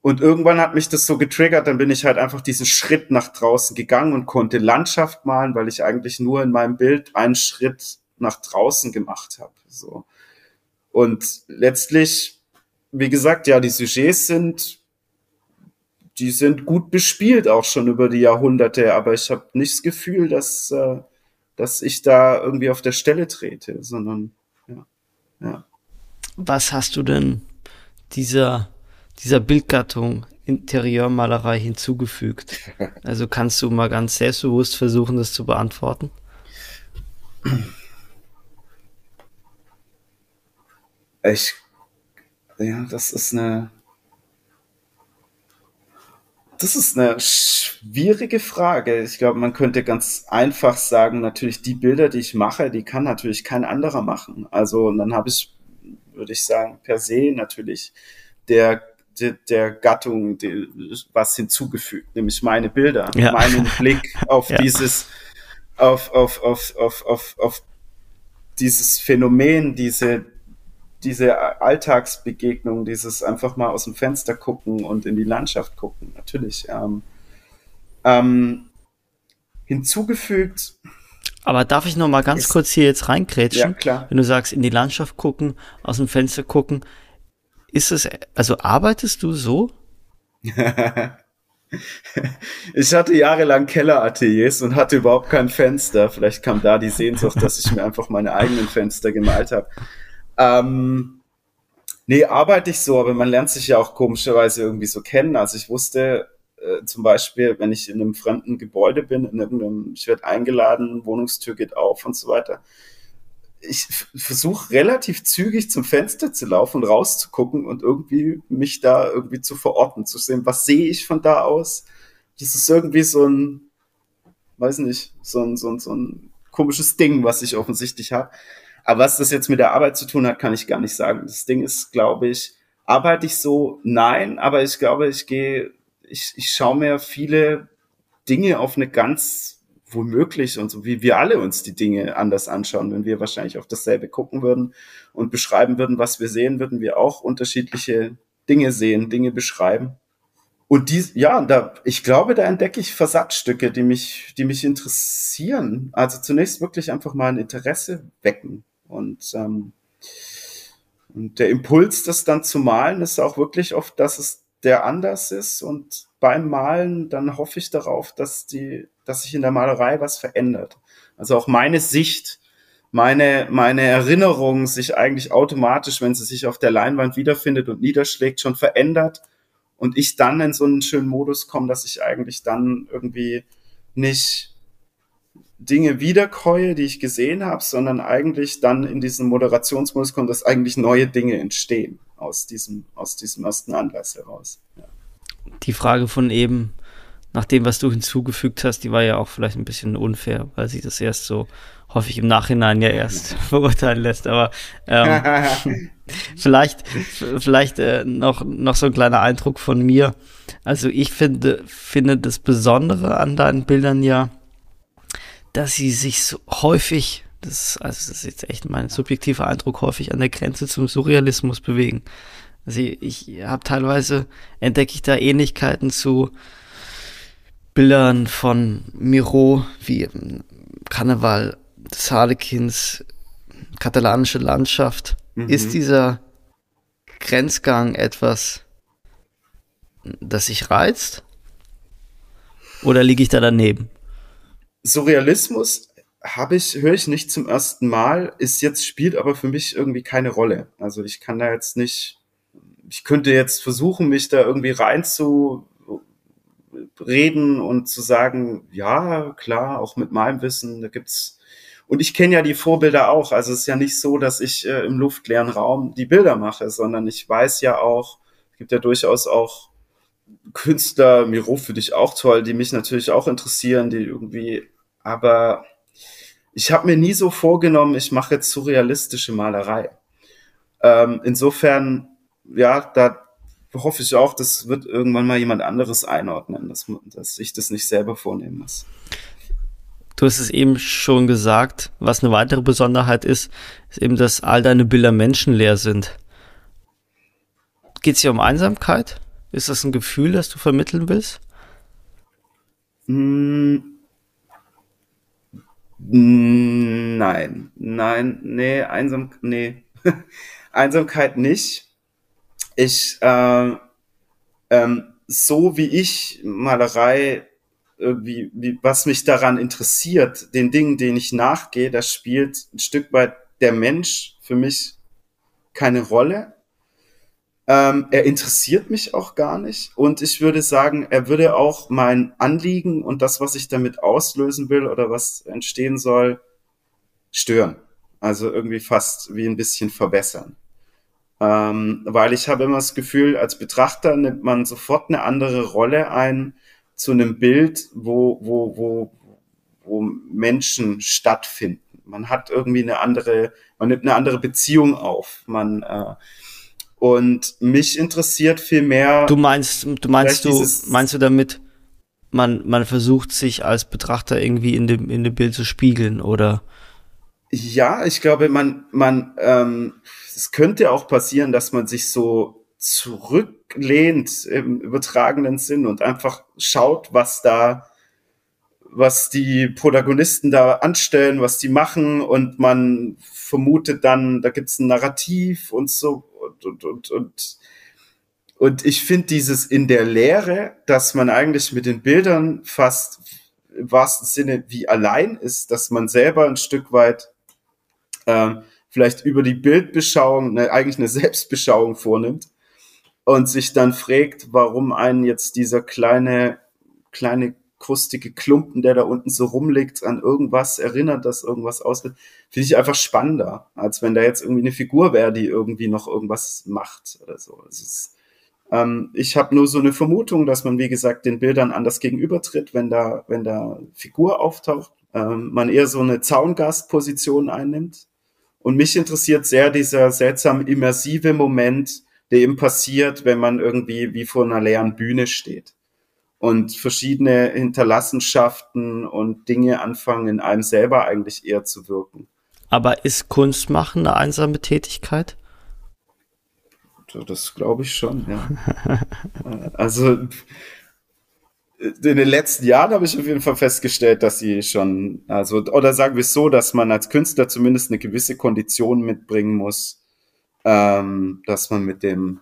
Und irgendwann hat mich das so getriggert, dann bin ich halt einfach diesen Schritt nach draußen gegangen und konnte Landschaft malen, weil ich eigentlich nur in meinem Bild einen Schritt nach draußen gemacht habe. So. Und letztlich, wie gesagt, ja, die Sujets sind die sind gut bespielt auch schon über die Jahrhunderte, aber ich habe nicht das Gefühl, dass, äh, dass ich da irgendwie auf der Stelle trete, sondern ja. ja. Was hast du denn dieser, dieser Bildgattung Interieurmalerei hinzugefügt? Also kannst du mal ganz selbstbewusst versuchen, das zu beantworten? Ich, ja, das ist eine, das ist eine schwierige Frage. Ich glaube, man könnte ganz einfach sagen, natürlich die Bilder, die ich mache, die kann natürlich kein anderer machen. Also und dann habe ich, würde ich sagen, per se natürlich der der, der Gattung die, was hinzugefügt, nämlich meine Bilder, ja. meinen Blick auf ja. dieses, auf, auf, auf, auf, auf, auf dieses Phänomen, diese, diese Alltagsbegegnung, dieses einfach mal aus dem Fenster gucken und in die Landschaft gucken, natürlich. Ähm, ähm, hinzugefügt. Aber darf ich noch mal ganz ist, kurz hier jetzt reinkrätschen? Ja, klar. Wenn du sagst, in die Landschaft gucken, aus dem Fenster gucken, ist es, also arbeitest du so? ich hatte jahrelang Kellerateliers und hatte überhaupt kein Fenster. Vielleicht kam da die Sehnsucht, dass ich mir einfach meine eigenen Fenster gemalt habe. Ähm, nee, arbeite ich so, aber man lernt sich ja auch komischerweise irgendwie so kennen. Also ich wusste äh, zum Beispiel, wenn ich in einem fremden Gebäude bin, in irgendeinem, ich werde eingeladen, Wohnungstür geht auf und so weiter. Ich versuche relativ zügig zum Fenster zu laufen und rauszugucken und irgendwie mich da irgendwie zu verorten, zu sehen, was sehe ich von da aus. Das ist irgendwie so ein, weiß nicht, so ein, so ein, so ein komisches Ding, was ich offensichtlich habe. Aber was das jetzt mit der Arbeit zu tun hat, kann ich gar nicht sagen. Das Ding ist, glaube ich, arbeite ich so? Nein, aber ich glaube, ich gehe, ich, ich schaue mir viele Dinge auf eine ganz womöglich und so wie wir alle uns die Dinge anders anschauen, wenn wir wahrscheinlich auf dasselbe gucken würden und beschreiben würden, was wir sehen, würden wir auch unterschiedliche Dinge sehen, Dinge beschreiben. Und die, ja, da, ich glaube, da entdecke ich Versatzstücke, die mich, die mich interessieren. Also zunächst wirklich einfach mal ein Interesse wecken. Und, ähm, und der Impuls, das dann zu malen, ist auch wirklich oft, dass es der anders ist. Und beim Malen, dann hoffe ich darauf, dass die, dass sich in der Malerei was verändert. Also auch meine Sicht, meine, meine Erinnerung sich eigentlich automatisch, wenn sie sich auf der Leinwand wiederfindet und niederschlägt, schon verändert und ich dann in so einen schönen Modus komme, dass ich eigentlich dann irgendwie nicht Dinge wiederkäue, die ich gesehen habe, sondern eigentlich dann in diesen Moderationsmodus komme, dass eigentlich neue Dinge entstehen aus diesem, aus diesem ersten Anlass heraus. Ja. Die Frage von eben, nach dem, was du hinzugefügt hast, die war ja auch vielleicht ein bisschen unfair, weil sich das erst so hoffe ich im Nachhinein ja erst verurteilen lässt. Aber ähm, vielleicht, vielleicht äh, noch, noch so ein kleiner Eindruck von mir. Also ich finde, finde das Besondere an deinen Bildern ja, dass sie sich so häufig, das ist, also das ist jetzt echt mein subjektiver Eindruck, häufig an der Grenze zum Surrealismus bewegen. Also ich, ich habe teilweise entdecke ich da Ähnlichkeiten zu Bildern von Miro wie Karneval des Harlequins, katalanische Landschaft. Mhm. Ist dieser Grenzgang etwas, das sich reizt? Oder liege ich da daneben? Surrealismus habe ich, höre ich nicht zum ersten Mal, ist jetzt, spielt aber für mich irgendwie keine Rolle. Also ich kann da jetzt nicht, ich könnte jetzt versuchen, mich da irgendwie rein zu reden und zu sagen, ja, klar, auch mit meinem Wissen, da gibt's und ich kenne ja die Vorbilder auch. Also es ist ja nicht so, dass ich äh, im luftleeren Raum die Bilder mache, sondern ich weiß ja auch, es gibt ja durchaus auch Künstler, Miro für dich auch toll, die mich natürlich auch interessieren, die irgendwie, aber ich habe mir nie so vorgenommen, ich mache jetzt surrealistische Malerei. Ähm, insofern, ja, da hoffe ich auch, das wird irgendwann mal jemand anderes einordnen, dass, dass ich das nicht selber vornehmen muss. Du hast es eben schon gesagt, was eine weitere Besonderheit ist, ist eben, dass all deine Bilder menschenleer sind. Geht es hier um Einsamkeit? Ist das ein Gefühl, das du vermitteln willst? Hm. Nein, nein, nee, einsam, nee. Einsamkeit nicht. Ich, äh, ähm, so wie ich Malerei irgendwie, wie, was mich daran interessiert, den Dingen, denen ich nachgehe, das spielt ein Stück weit der Mensch für mich keine Rolle. Ähm, er interessiert mich auch gar nicht. Und ich würde sagen, er würde auch mein Anliegen und das, was ich damit auslösen will oder was entstehen soll, stören. Also irgendwie fast wie ein bisschen verbessern. Ähm, weil ich habe immer das Gefühl, als Betrachter nimmt man sofort eine andere Rolle ein, zu einem Bild, wo, wo, wo, wo Menschen stattfinden. Man hat irgendwie eine andere, man nimmt eine andere Beziehung auf. Man äh, und mich interessiert viel mehr. Du meinst, du meinst du, meinst du damit, man, man versucht sich als Betrachter irgendwie in dem, in dem Bild zu spiegeln, oder? Ja, ich glaube, man, man, ähm, es könnte auch passieren, dass man sich so zurücklehnt im übertragenen Sinn und einfach schaut, was da, was die Protagonisten da anstellen, was die machen und man vermutet dann, da gibt's ein Narrativ und so und, und, und, und. Und ich finde dieses in der Lehre, dass man eigentlich mit den Bildern fast im wahrsten Sinne wie allein ist, dass man selber ein Stück weit äh, vielleicht über die Bildbeschauung ne, eigentlich eine Selbstbeschauung vornimmt und sich dann fragt, warum einen jetzt dieser kleine, kleine krustige Klumpen, der da unten so rumliegt, an irgendwas erinnert, dass irgendwas auswirkt, finde ich einfach spannender, als wenn da jetzt irgendwie eine Figur wäre, die irgendwie noch irgendwas macht oder so. Ist, ähm, ich habe nur so eine Vermutung, dass man, wie gesagt, den Bildern anders gegenübertritt, wenn da, wenn da Figur auftaucht, ähm, man eher so eine Zaungastposition einnimmt Und mich interessiert sehr dieser seltsam immersive Moment, der eben passiert, wenn man irgendwie wie vor einer leeren Bühne steht und verschiedene Hinterlassenschaften und Dinge anfangen in einem selber eigentlich eher zu wirken. Aber ist Kunst machen eine einsame Tätigkeit? Das glaube ich schon, ja. also in den letzten Jahren habe ich auf jeden Fall festgestellt, dass sie schon, also, oder sagen wir es so, dass man als Künstler zumindest eine gewisse Kondition mitbringen muss, ähm, dass man mit dem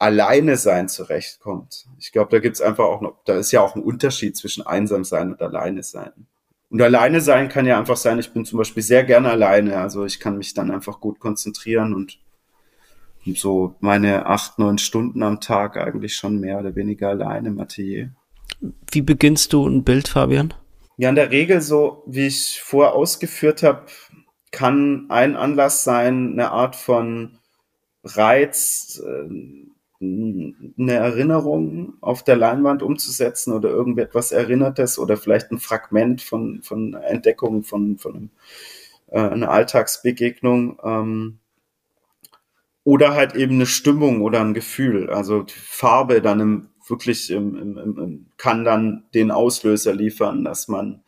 Alleine sein zurechtkommt. Ich glaube, da gibt's einfach auch noch, da ist ja auch ein Unterschied zwischen einsam sein und alleine sein. Und alleine sein kann ja einfach sein, ich bin zum Beispiel sehr gerne alleine, also ich kann mich dann einfach gut konzentrieren und so meine acht, neun Stunden am Tag eigentlich schon mehr oder weniger alleine Mathieu. Wie beginnst du ein Bild, Fabian? Ja, in der Regel so, wie ich vorher ausgeführt habe, kann ein Anlass sein, eine Art von Reiz, äh, eine Erinnerung auf der Leinwand umzusetzen oder irgendetwas Erinnertes oder vielleicht ein Fragment von, von Entdeckung von, von äh, einer Alltagsbegegnung. Ähm, oder halt eben eine Stimmung oder ein Gefühl. Also Farbe dann im wirklich im, im, im, kann dann den Auslöser liefern, dass man,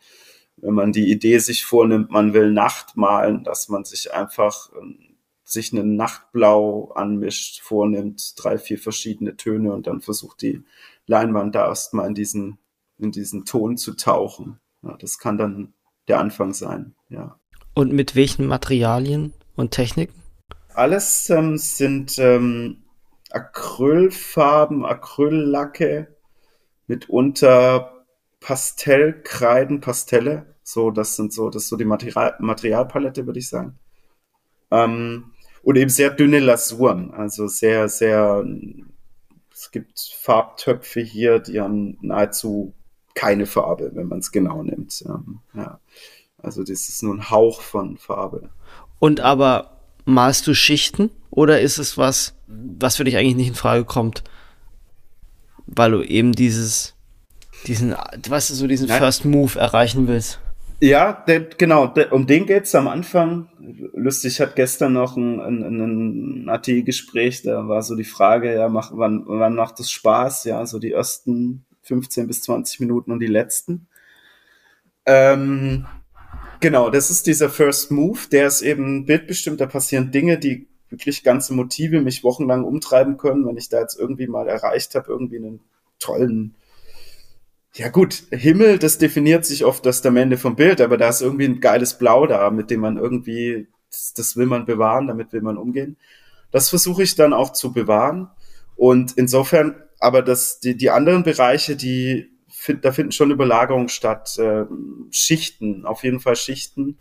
wenn man die Idee sich vornimmt, man will Nacht malen, dass man sich einfach ähm, sich einen Nachtblau anmischt, vornimmt, drei, vier verschiedene Töne und dann versucht die Leinwand da erstmal in diesen, in diesen Ton zu tauchen. Ja, das kann dann der Anfang sein, ja. Und mit welchen Materialien und Techniken? Alles ähm, sind ähm, Acrylfarben, Acryllacke, mitunter Pastellkreiden, Pastelle. So, das sind so, das ist so die Material, Materialpalette, würde ich sagen. Ähm, und eben sehr dünne Lasuren, also sehr, sehr, es gibt Farbtöpfe hier, die haben nahezu keine Farbe, wenn man es genau nimmt. Ähm, ja. Also das ist nur ein Hauch von Farbe. Und aber malst du Schichten oder ist es was, was für dich eigentlich nicht in Frage kommt, weil du eben dieses, diesen, was du so diesen Nein. First Move erreichen willst? Ja, der, genau, der, um den geht's am Anfang. Lustig, hatte gestern noch ein, ein, ein AT-Gespräch, da war so die Frage, ja, mach, wann, wann macht es Spaß? Ja, so die ersten 15 bis 20 Minuten und die letzten. Ähm, genau, das ist dieser First Move, der ist eben bildbestimmt, da passieren Dinge, die wirklich ganze Motive mich wochenlang umtreiben können, wenn ich da jetzt irgendwie mal erreicht habe, irgendwie einen tollen ja gut, Himmel, das definiert sich oft das Ende vom Bild, aber da ist irgendwie ein geiles Blau da, mit dem man irgendwie, das, das will man bewahren, damit will man umgehen. Das versuche ich dann auch zu bewahren. Und insofern, aber das, die, die anderen Bereiche, die find, da finden schon Überlagerungen statt, äh, Schichten, auf jeden Fall Schichten.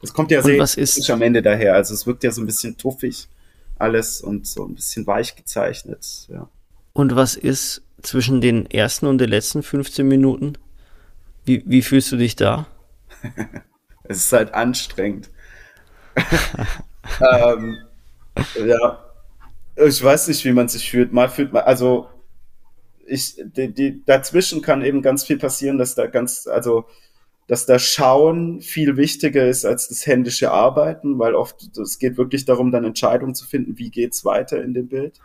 Es kommt ja sehr ist am Ende daher. Also es wirkt ja so ein bisschen tuffig alles und so ein bisschen weich gezeichnet. Ja. Und was ist zwischen den ersten und den letzten 15 Minuten? Wie, wie fühlst du dich da? es ist halt anstrengend. ähm, ja, ich weiß nicht, wie man sich fühlt. Mal fühlt man, also ich, die, die, dazwischen kann eben ganz viel passieren, dass da ganz, also dass das Schauen viel wichtiger ist als das händische Arbeiten, weil oft es geht wirklich darum, dann Entscheidungen zu finden, wie geht's weiter in dem Bild.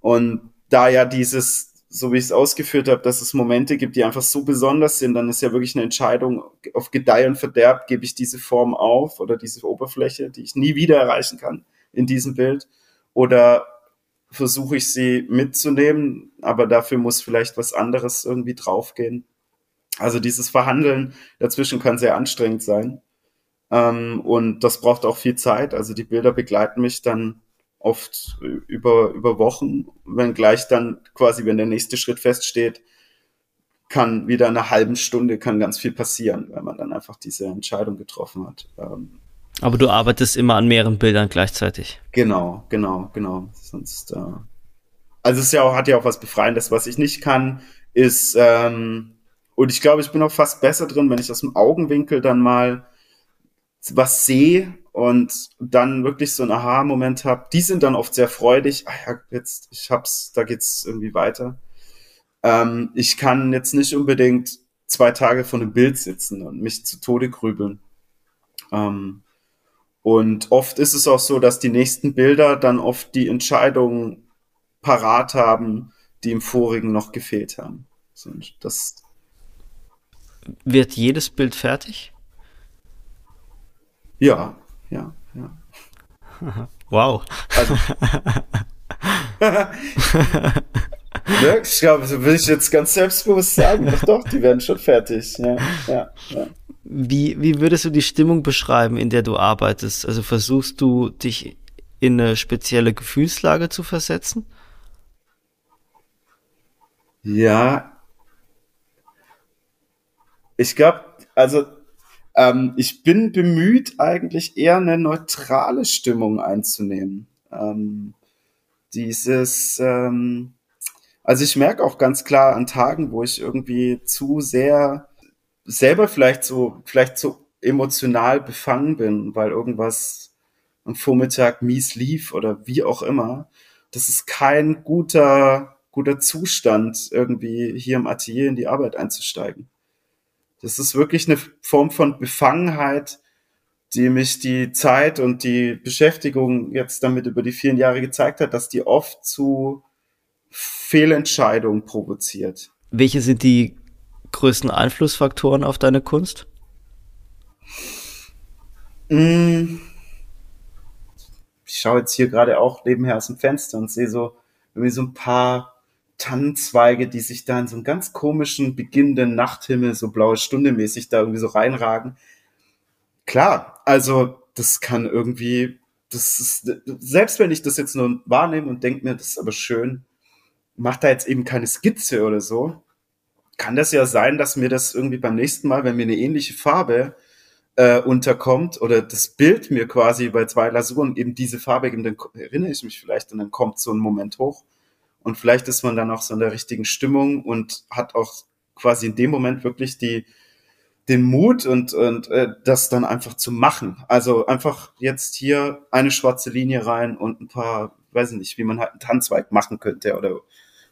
Und da ja dieses so wie ich es ausgeführt habe, dass es Momente gibt, die einfach so besonders sind, dann ist ja wirklich eine Entscheidung auf Gedeih und Verderb, gebe ich diese Form auf oder diese Oberfläche, die ich nie wieder erreichen kann in diesem Bild, oder versuche ich sie mitzunehmen, aber dafür muss vielleicht was anderes irgendwie draufgehen. Also dieses Verhandeln dazwischen kann sehr anstrengend sein. Ähm, und das braucht auch viel Zeit. Also die Bilder begleiten mich dann oft über, über Wochen, wenn gleich dann quasi, wenn der nächste Schritt feststeht, kann wieder in einer halben Stunde kann ganz viel passieren, weil man dann einfach diese Entscheidung getroffen hat. Ähm, Aber du arbeitest immer an mehreren Bildern gleichzeitig. Genau, genau, genau. Sonst, äh, also es ja auch, hat ja auch was Befreiendes. Was ich nicht kann, ist, ähm, und ich glaube, ich bin auch fast besser drin, wenn ich aus dem Augenwinkel dann mal was sehe und dann wirklich so einen Aha-Moment habe. Die sind dann oft sehr freudig. Ah ja, jetzt, ich hab's, da geht's irgendwie weiter. Ähm, ich kann jetzt nicht unbedingt zwei Tage vor einem Bild sitzen und mich zu Tode grübeln. Ähm, Und oft ist es auch so, dass die nächsten Bilder dann oft die Entscheidungen parat haben, die im vorigen noch gefehlt haben. Das Wird jedes Bild fertig? Ja, ja, ja. Wow. Also, ne, ich glaube, so will ich jetzt ganz selbstbewusst sagen. Doch, doch, die werden schon fertig. Ja, ja, ja. Wie, wie würdest du die Stimmung beschreiben, in der du arbeitest? Also versuchst du dich in eine spezielle Gefühlslage zu versetzen? Ja. Ich glaube, also ähm, ich bin bemüht, eigentlich eher eine neutrale Stimmung einzunehmen. Ähm, dieses, ähm, also ich merke auch ganz klar an Tagen, wo ich irgendwie zu sehr selber vielleicht so, vielleicht so emotional befangen bin, weil irgendwas am Vormittag mies lief oder wie auch immer. Das ist kein guter, guter Zustand, irgendwie hier im Atelier in die Arbeit einzusteigen. Das ist wirklich eine Form von Befangenheit, die mich die Zeit und die Beschäftigung jetzt damit über die vielen Jahre gezeigt hat, dass die oft zu Fehlentscheidungen provoziert. Welche sind die größten Einflussfaktoren auf deine Kunst? Mm. Ich schaue jetzt hier gerade auch nebenher aus dem Fenster und sehe so irgendwie so ein paar Tannenzweige, die sich da in so einen ganz komischen beginnenden Nachthimmel, so blaue Stunde mäßig da irgendwie so reinragen. Klar, also das kann irgendwie, das ist, selbst wenn ich das jetzt nur wahrnehme und denke mir, das ist aber schön, macht da jetzt eben keine Skizze oder so, kann das ja sein, dass mir das irgendwie beim nächsten Mal, wenn mir eine ähnliche Farbe äh, unterkommt oder das Bild mir quasi bei zwei Lasuren eben diese Farbe gibt, dann erinnere ich mich vielleicht und dann kommt so ein Moment hoch und vielleicht ist man dann auch so in der richtigen Stimmung und hat auch quasi in dem Moment wirklich die den Mut und und äh, das dann einfach zu machen. Also einfach jetzt hier eine schwarze Linie rein und ein paar, weiß ich nicht, wie man halt einen Tanzweig machen könnte oder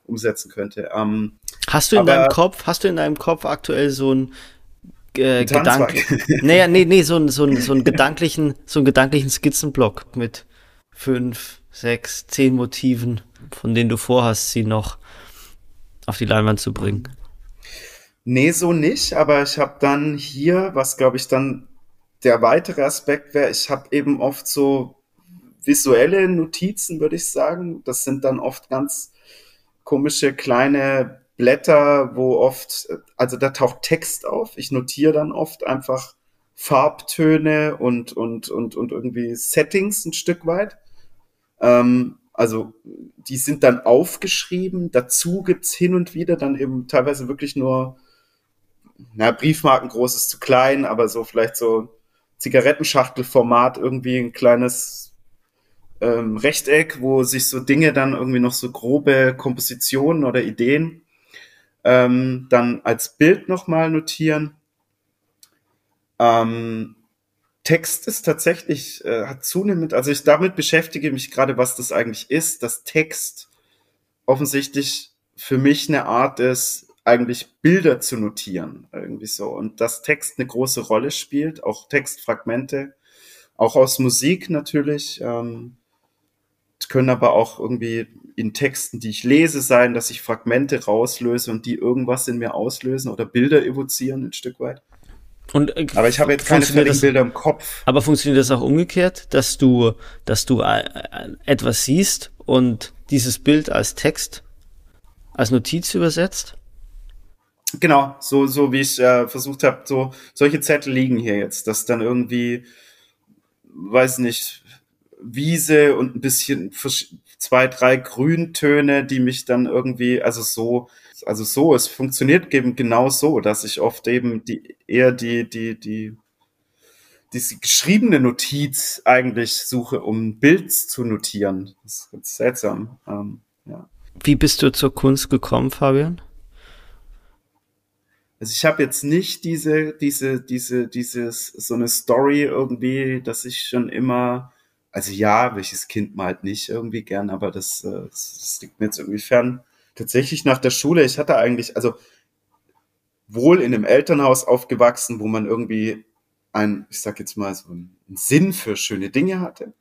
umsetzen könnte. Ähm, hast du in deinem Kopf, hast du in deinem Kopf aktuell so ein äh, Gedanken. naja, nee, nee, so, ein, so, ein, so einen gedanklichen, so einen gedanklichen Skizzenblock mit fünf, sechs, zehn Motiven, von denen du vorhast, sie noch auf die Leinwand zu bringen. Nee, so nicht, aber ich habe dann hier, was glaube ich dann der weitere Aspekt wäre, ich habe eben oft so visuelle Notizen, würde ich sagen. Das sind dann oft ganz komische kleine Blätter, wo oft, also da taucht Text auf. Ich notiere dann oft einfach Farbtöne und, und, und, und irgendwie Settings ein Stück weit. Ähm, also die sind dann aufgeschrieben. Dazu gibt's hin und wieder dann eben teilweise wirklich nur, na, Briefmarken groß ist zu klein, aber so vielleicht so Zigarettenschachtelformat, irgendwie ein kleines ähm, Rechteck, wo sich so Dinge dann irgendwie noch so grobe Kompositionen oder Ideen ähm, dann als Bild nochmal notieren. Ähm, Text ist tatsächlich, äh, hat zunehmend, also ich damit beschäftige mich gerade, was das eigentlich ist, dass Text offensichtlich für mich eine Art ist, eigentlich Bilder zu notieren, irgendwie so. Und dass Text eine große Rolle spielt, auch Textfragmente, auch aus Musik natürlich, ähm, können aber auch irgendwie in Texten, die ich lese, sein, dass ich Fragmente rauslöse und die irgendwas in mir auslösen oder Bilder evozieren ein Stück weit. Und, äh, aber ich habe jetzt keine fertigen Bilder im Kopf. Aber funktioniert das auch umgekehrt, dass du, dass du äh, etwas siehst und dieses Bild als Text, als Notiz übersetzt? Genau, so, so wie ich äh, versucht habe, so solche Zettel liegen hier jetzt, dass dann irgendwie, weiß nicht, Wiese und ein bisschen zwei, drei Grüntöne, die mich dann irgendwie, also so, also so, es funktioniert eben genau so, dass ich oft eben die, eher die, die, die, diese geschriebene Notiz eigentlich suche, um ein Bild zu notieren. Das ist ganz seltsam. Ähm, ja. Wie bist du zur Kunst gekommen, Fabian? Also ich habe jetzt nicht diese, diese, diese, dieses, so eine Story irgendwie, dass ich schon immer also ja, welches Kind malt nicht irgendwie gern, aber das, äh, das liegt mir jetzt irgendwie fern. Tatsächlich nach der Schule, ich hatte eigentlich, also wohl in einem Elternhaus aufgewachsen, wo man irgendwie ein, ich sag jetzt mal, so einen Sinn für schöne Dinge hatte.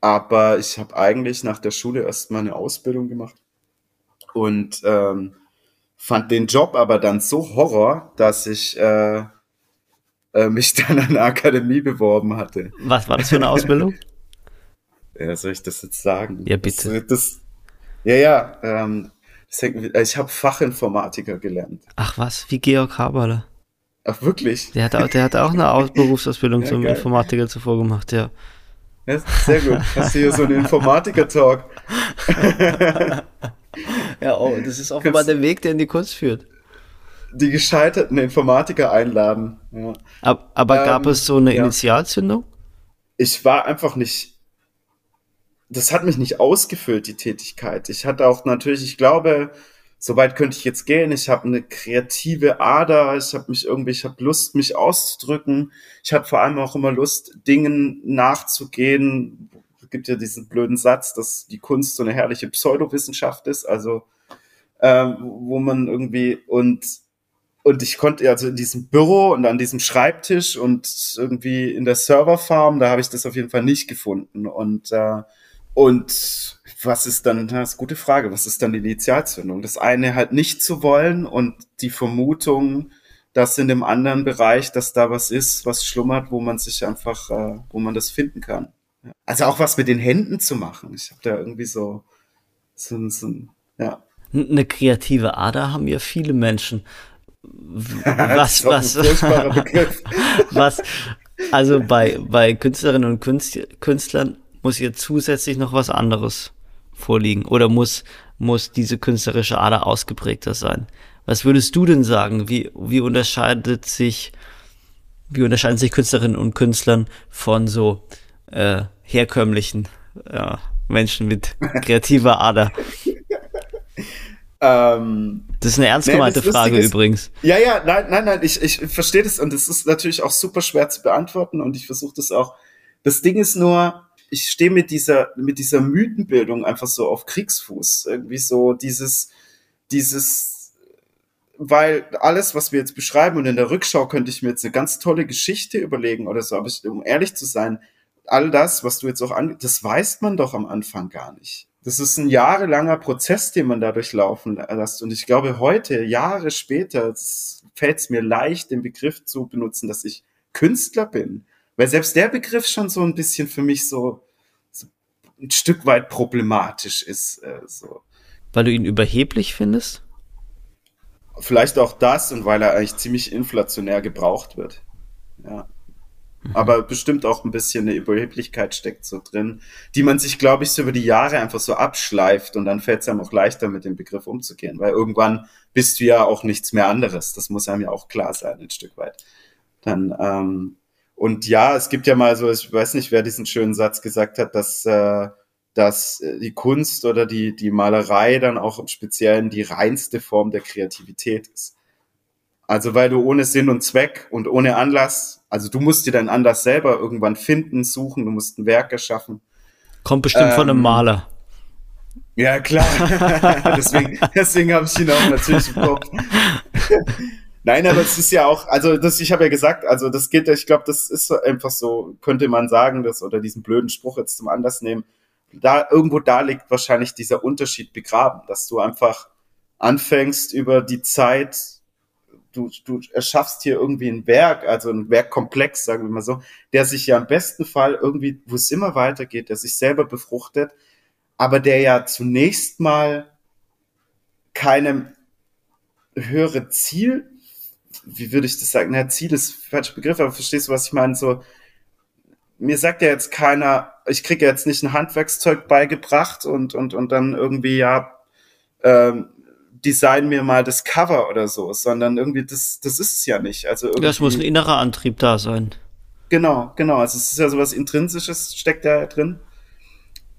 Aber ich habe eigentlich nach der Schule erstmal eine Ausbildung gemacht und ähm, fand den Job aber dann so Horror, dass ich äh, äh, mich dann an eine Akademie beworben hatte. Was war das für eine Ausbildung? ja, soll ich das jetzt sagen? Ja, bitte. Das, das, ja, ja. Ähm, das hängt, ich habe Fachinformatiker gelernt. Ach was, wie Georg Haberle. Ach wirklich? Der hat, auch, der hat auch eine Aus Berufsausbildung ja, zum geil. Informatiker zuvor gemacht, ja. ja. Sehr gut. Hast du hier so einen Informatiker-Talk? ja, oh, das ist offenbar der Weg, der in die Kunst führt. Die gescheiterten Informatiker einladen. Ja. Aber, aber ähm, gab es so eine. Initialzündung? Ich war einfach nicht das hat mich nicht ausgefüllt, die Tätigkeit. Ich hatte auch natürlich, ich glaube, soweit könnte ich jetzt gehen. Ich habe eine kreative Ader. Ich habe mich irgendwie, ich habe Lust, mich auszudrücken. Ich habe vor allem auch immer Lust, Dingen nachzugehen. Es gibt ja diesen blöden Satz, dass die Kunst so eine herrliche Pseudowissenschaft ist. Also ähm, wo man irgendwie und und ich konnte also in diesem Büro und an diesem Schreibtisch und irgendwie in der Serverfarm, da habe ich das auf jeden Fall nicht gefunden. Und äh, und was ist dann, das ist eine gute Frage, was ist dann die Initialzündung? Das eine halt nicht zu wollen und die Vermutung, dass in dem anderen Bereich, dass da was ist, was schlummert, wo man sich einfach, äh, wo man das finden kann. Also auch was mit den Händen zu machen. Ich habe da irgendwie so, so, so ja. Eine kreative Ader haben ja viele Menschen. Was, was, was, also bei, bei Künstlerinnen und Künstlern muss ihr zusätzlich noch was anderes vorliegen oder muss, muss diese künstlerische Ader ausgeprägter sein? Was würdest du denn sagen? Wie, wie unterscheidet sich, wie unterscheiden sich Künstlerinnen und Künstlern von so äh, herkömmlichen ja, Menschen mit kreativer Ader? Ähm, das ist eine ernst gemeinte nee, Frage ist, übrigens. Ja, ja, nein, nein, nein, ich, ich verstehe das und es ist natürlich auch super schwer zu beantworten und ich versuche das auch. Das Ding ist nur, ich stehe mit dieser, mit dieser Mythenbildung einfach so auf Kriegsfuß. Irgendwie so dieses, dieses, weil alles, was wir jetzt beschreiben und in der Rückschau könnte ich mir jetzt eine ganz tolle Geschichte überlegen oder so, aber ich, um ehrlich zu sein, all das, was du jetzt auch an, das weiß man doch am Anfang gar nicht. Das ist ein jahrelanger Prozess, den man da durchlaufen lässt. Und ich glaube, heute, Jahre später, fällt es mir leicht, den Begriff zu benutzen, dass ich Künstler bin. Weil selbst der Begriff schon so ein bisschen für mich so ein Stück weit problematisch ist. Äh, so. Weil du ihn überheblich findest? Vielleicht auch das und weil er eigentlich ziemlich inflationär gebraucht wird. Ja. Mhm. Aber bestimmt auch ein bisschen eine Überheblichkeit steckt so drin, die man sich, glaube ich, so über die Jahre einfach so abschleift und dann fällt es einem auch leichter, mit dem Begriff umzugehen, weil irgendwann bist du ja auch nichts mehr anderes. Das muss einem ja auch klar sein, ein Stück weit. Dann, ähm, und ja, es gibt ja mal so, ich weiß nicht, wer diesen schönen Satz gesagt hat, dass, äh, dass die Kunst oder die, die Malerei dann auch im Speziellen die reinste Form der Kreativität ist. Also weil du ohne Sinn und Zweck und ohne Anlass, also du musst dir deinen Anlass selber irgendwann finden, suchen, du musst ein Werk erschaffen. Kommt bestimmt ähm, von einem ähm, Maler. Ja, klar. deswegen deswegen habe ich ihn auch natürlich im Kopf. Nein, aber es ist ja auch, also das, ich habe ja gesagt, also das geht, ich glaube, das ist einfach so, könnte man sagen, das oder diesen blöden Spruch jetzt zum Anlass nehmen. Da irgendwo da liegt wahrscheinlich dieser Unterschied begraben, dass du einfach anfängst über die Zeit, du, du erschaffst hier irgendwie ein Werk, also ein Werkkomplex, sagen wir mal so, der sich ja im besten Fall irgendwie, wo es immer weitergeht, der sich selber befruchtet, aber der ja zunächst mal keinem höhere Ziel wie würde ich das sagen? Na, Ziel ist falscher Begriff, aber verstehst du, was ich meine? So, mir sagt ja jetzt keiner, ich kriege jetzt nicht ein Handwerkszeug beigebracht und, und, und dann irgendwie, ja, ähm, design mir mal das Cover oder so, sondern irgendwie, das, das ist es ja nicht. Also irgendwie, das muss ein innerer Antrieb da sein. Genau, genau. Also es ist ja sowas Intrinsisches, steckt da drin.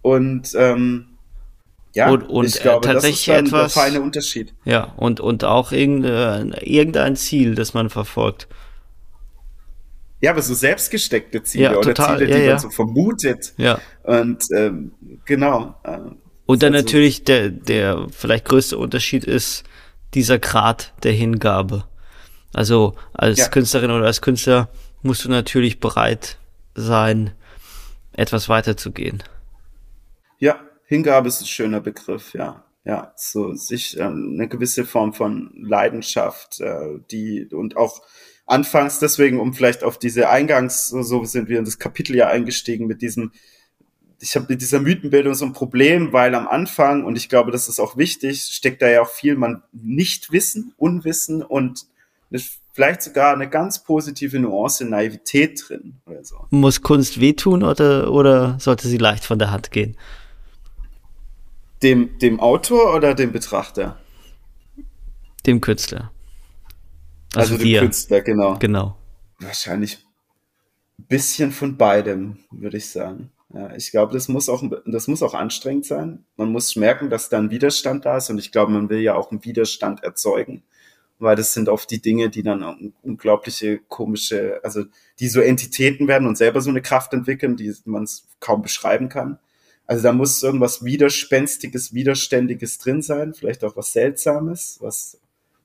Und ähm, ja, und, und ich glaube, tatsächlich das ist etwas, der feine Unterschied. Ja, und, und auch irgendein, irgendein Ziel, das man verfolgt. Ja, aber so selbstgesteckte Ziele ja, oder total, Ziele, die ja, man so vermutet. Ja. Und ähm, genau. Äh, und dann natürlich der, der vielleicht größte Unterschied ist dieser Grad der Hingabe. Also als. Künstlerin oder als Künstler musst du natürlich bereit sein, etwas weiterzugehen. Ja, Hingabe ist ein schöner Begriff, ja. Ja, so sich äh, eine gewisse Form von Leidenschaft, äh, die und auch anfangs deswegen, um vielleicht auf diese Eingangs, so sind wir in das Kapitel ja eingestiegen mit diesem, ich habe mit dieser Mythenbildung so ein Problem, weil am Anfang, und ich glaube, das ist auch wichtig, steckt da ja auch viel man nicht wissen, Unwissen und vielleicht sogar eine ganz positive Nuance Naivität drin oder so. Muss Kunst wehtun oder, oder sollte sie leicht von der Hand gehen? Dem, dem Autor oder dem Betrachter? Dem Künstler. Also, also dem Künstler, genau. Genau. Wahrscheinlich ein bisschen von beidem, würde ich sagen. Ja, ich glaube, das muss auch, das muss auch anstrengend sein. Man muss merken, dass da ein Widerstand da ist und ich glaube, man will ja auch einen Widerstand erzeugen, weil das sind oft die Dinge, die dann unglaubliche komische, also die so Entitäten werden und selber so eine Kraft entwickeln, die man kaum beschreiben kann. Also da muss irgendwas Widerspenstiges, Widerständiges drin sein, vielleicht auch was Seltsames, was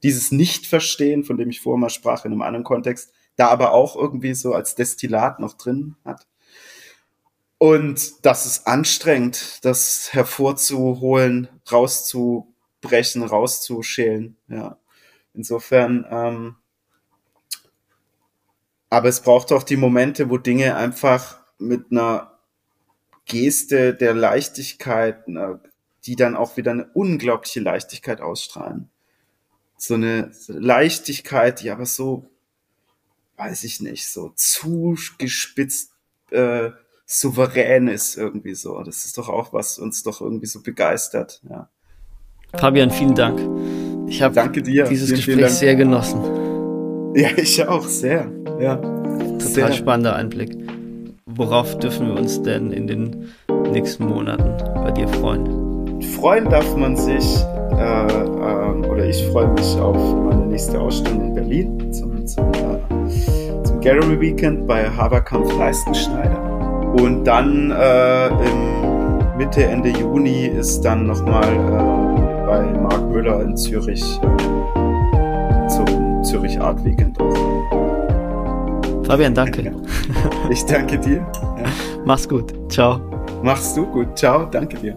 dieses Nicht-Verstehen, von dem ich vorher mal sprach in einem anderen Kontext, da aber auch irgendwie so als Destillat noch drin hat. Und das ist anstrengend, das hervorzuholen, rauszubrechen, rauszuschälen. Ja, insofern. Ähm, aber es braucht auch die Momente, wo Dinge einfach mit einer Geste der Leichtigkeit, die dann auch wieder eine unglaubliche Leichtigkeit ausstrahlen. So eine Leichtigkeit, die aber so, weiß ich nicht, so zugespitzt äh, souverän ist irgendwie so. Das ist doch auch was uns doch irgendwie so begeistert. Ja. Fabian, vielen Dank. Ich habe dieses vielen, Gespräch vielen sehr genossen. Ja, ich auch sehr. Ja. Total sehr. spannender Einblick. Worauf dürfen wir uns denn in den nächsten Monaten bei dir freuen? Freuen darf man sich, äh, äh, oder ich freue mich auf meine nächste Ausstellung in Berlin zum, zum, äh, zum Gallery Weekend bei Haberkampf Leistenschneider. Und dann äh, im Mitte, Ende Juni ist dann nochmal äh, bei Marc Müller in Zürich äh, zum Zürich Art Weekend. Fabian, danke. Ich danke dir. Ja. Mach's gut. Ciao. Machst du gut. Ciao. Danke dir.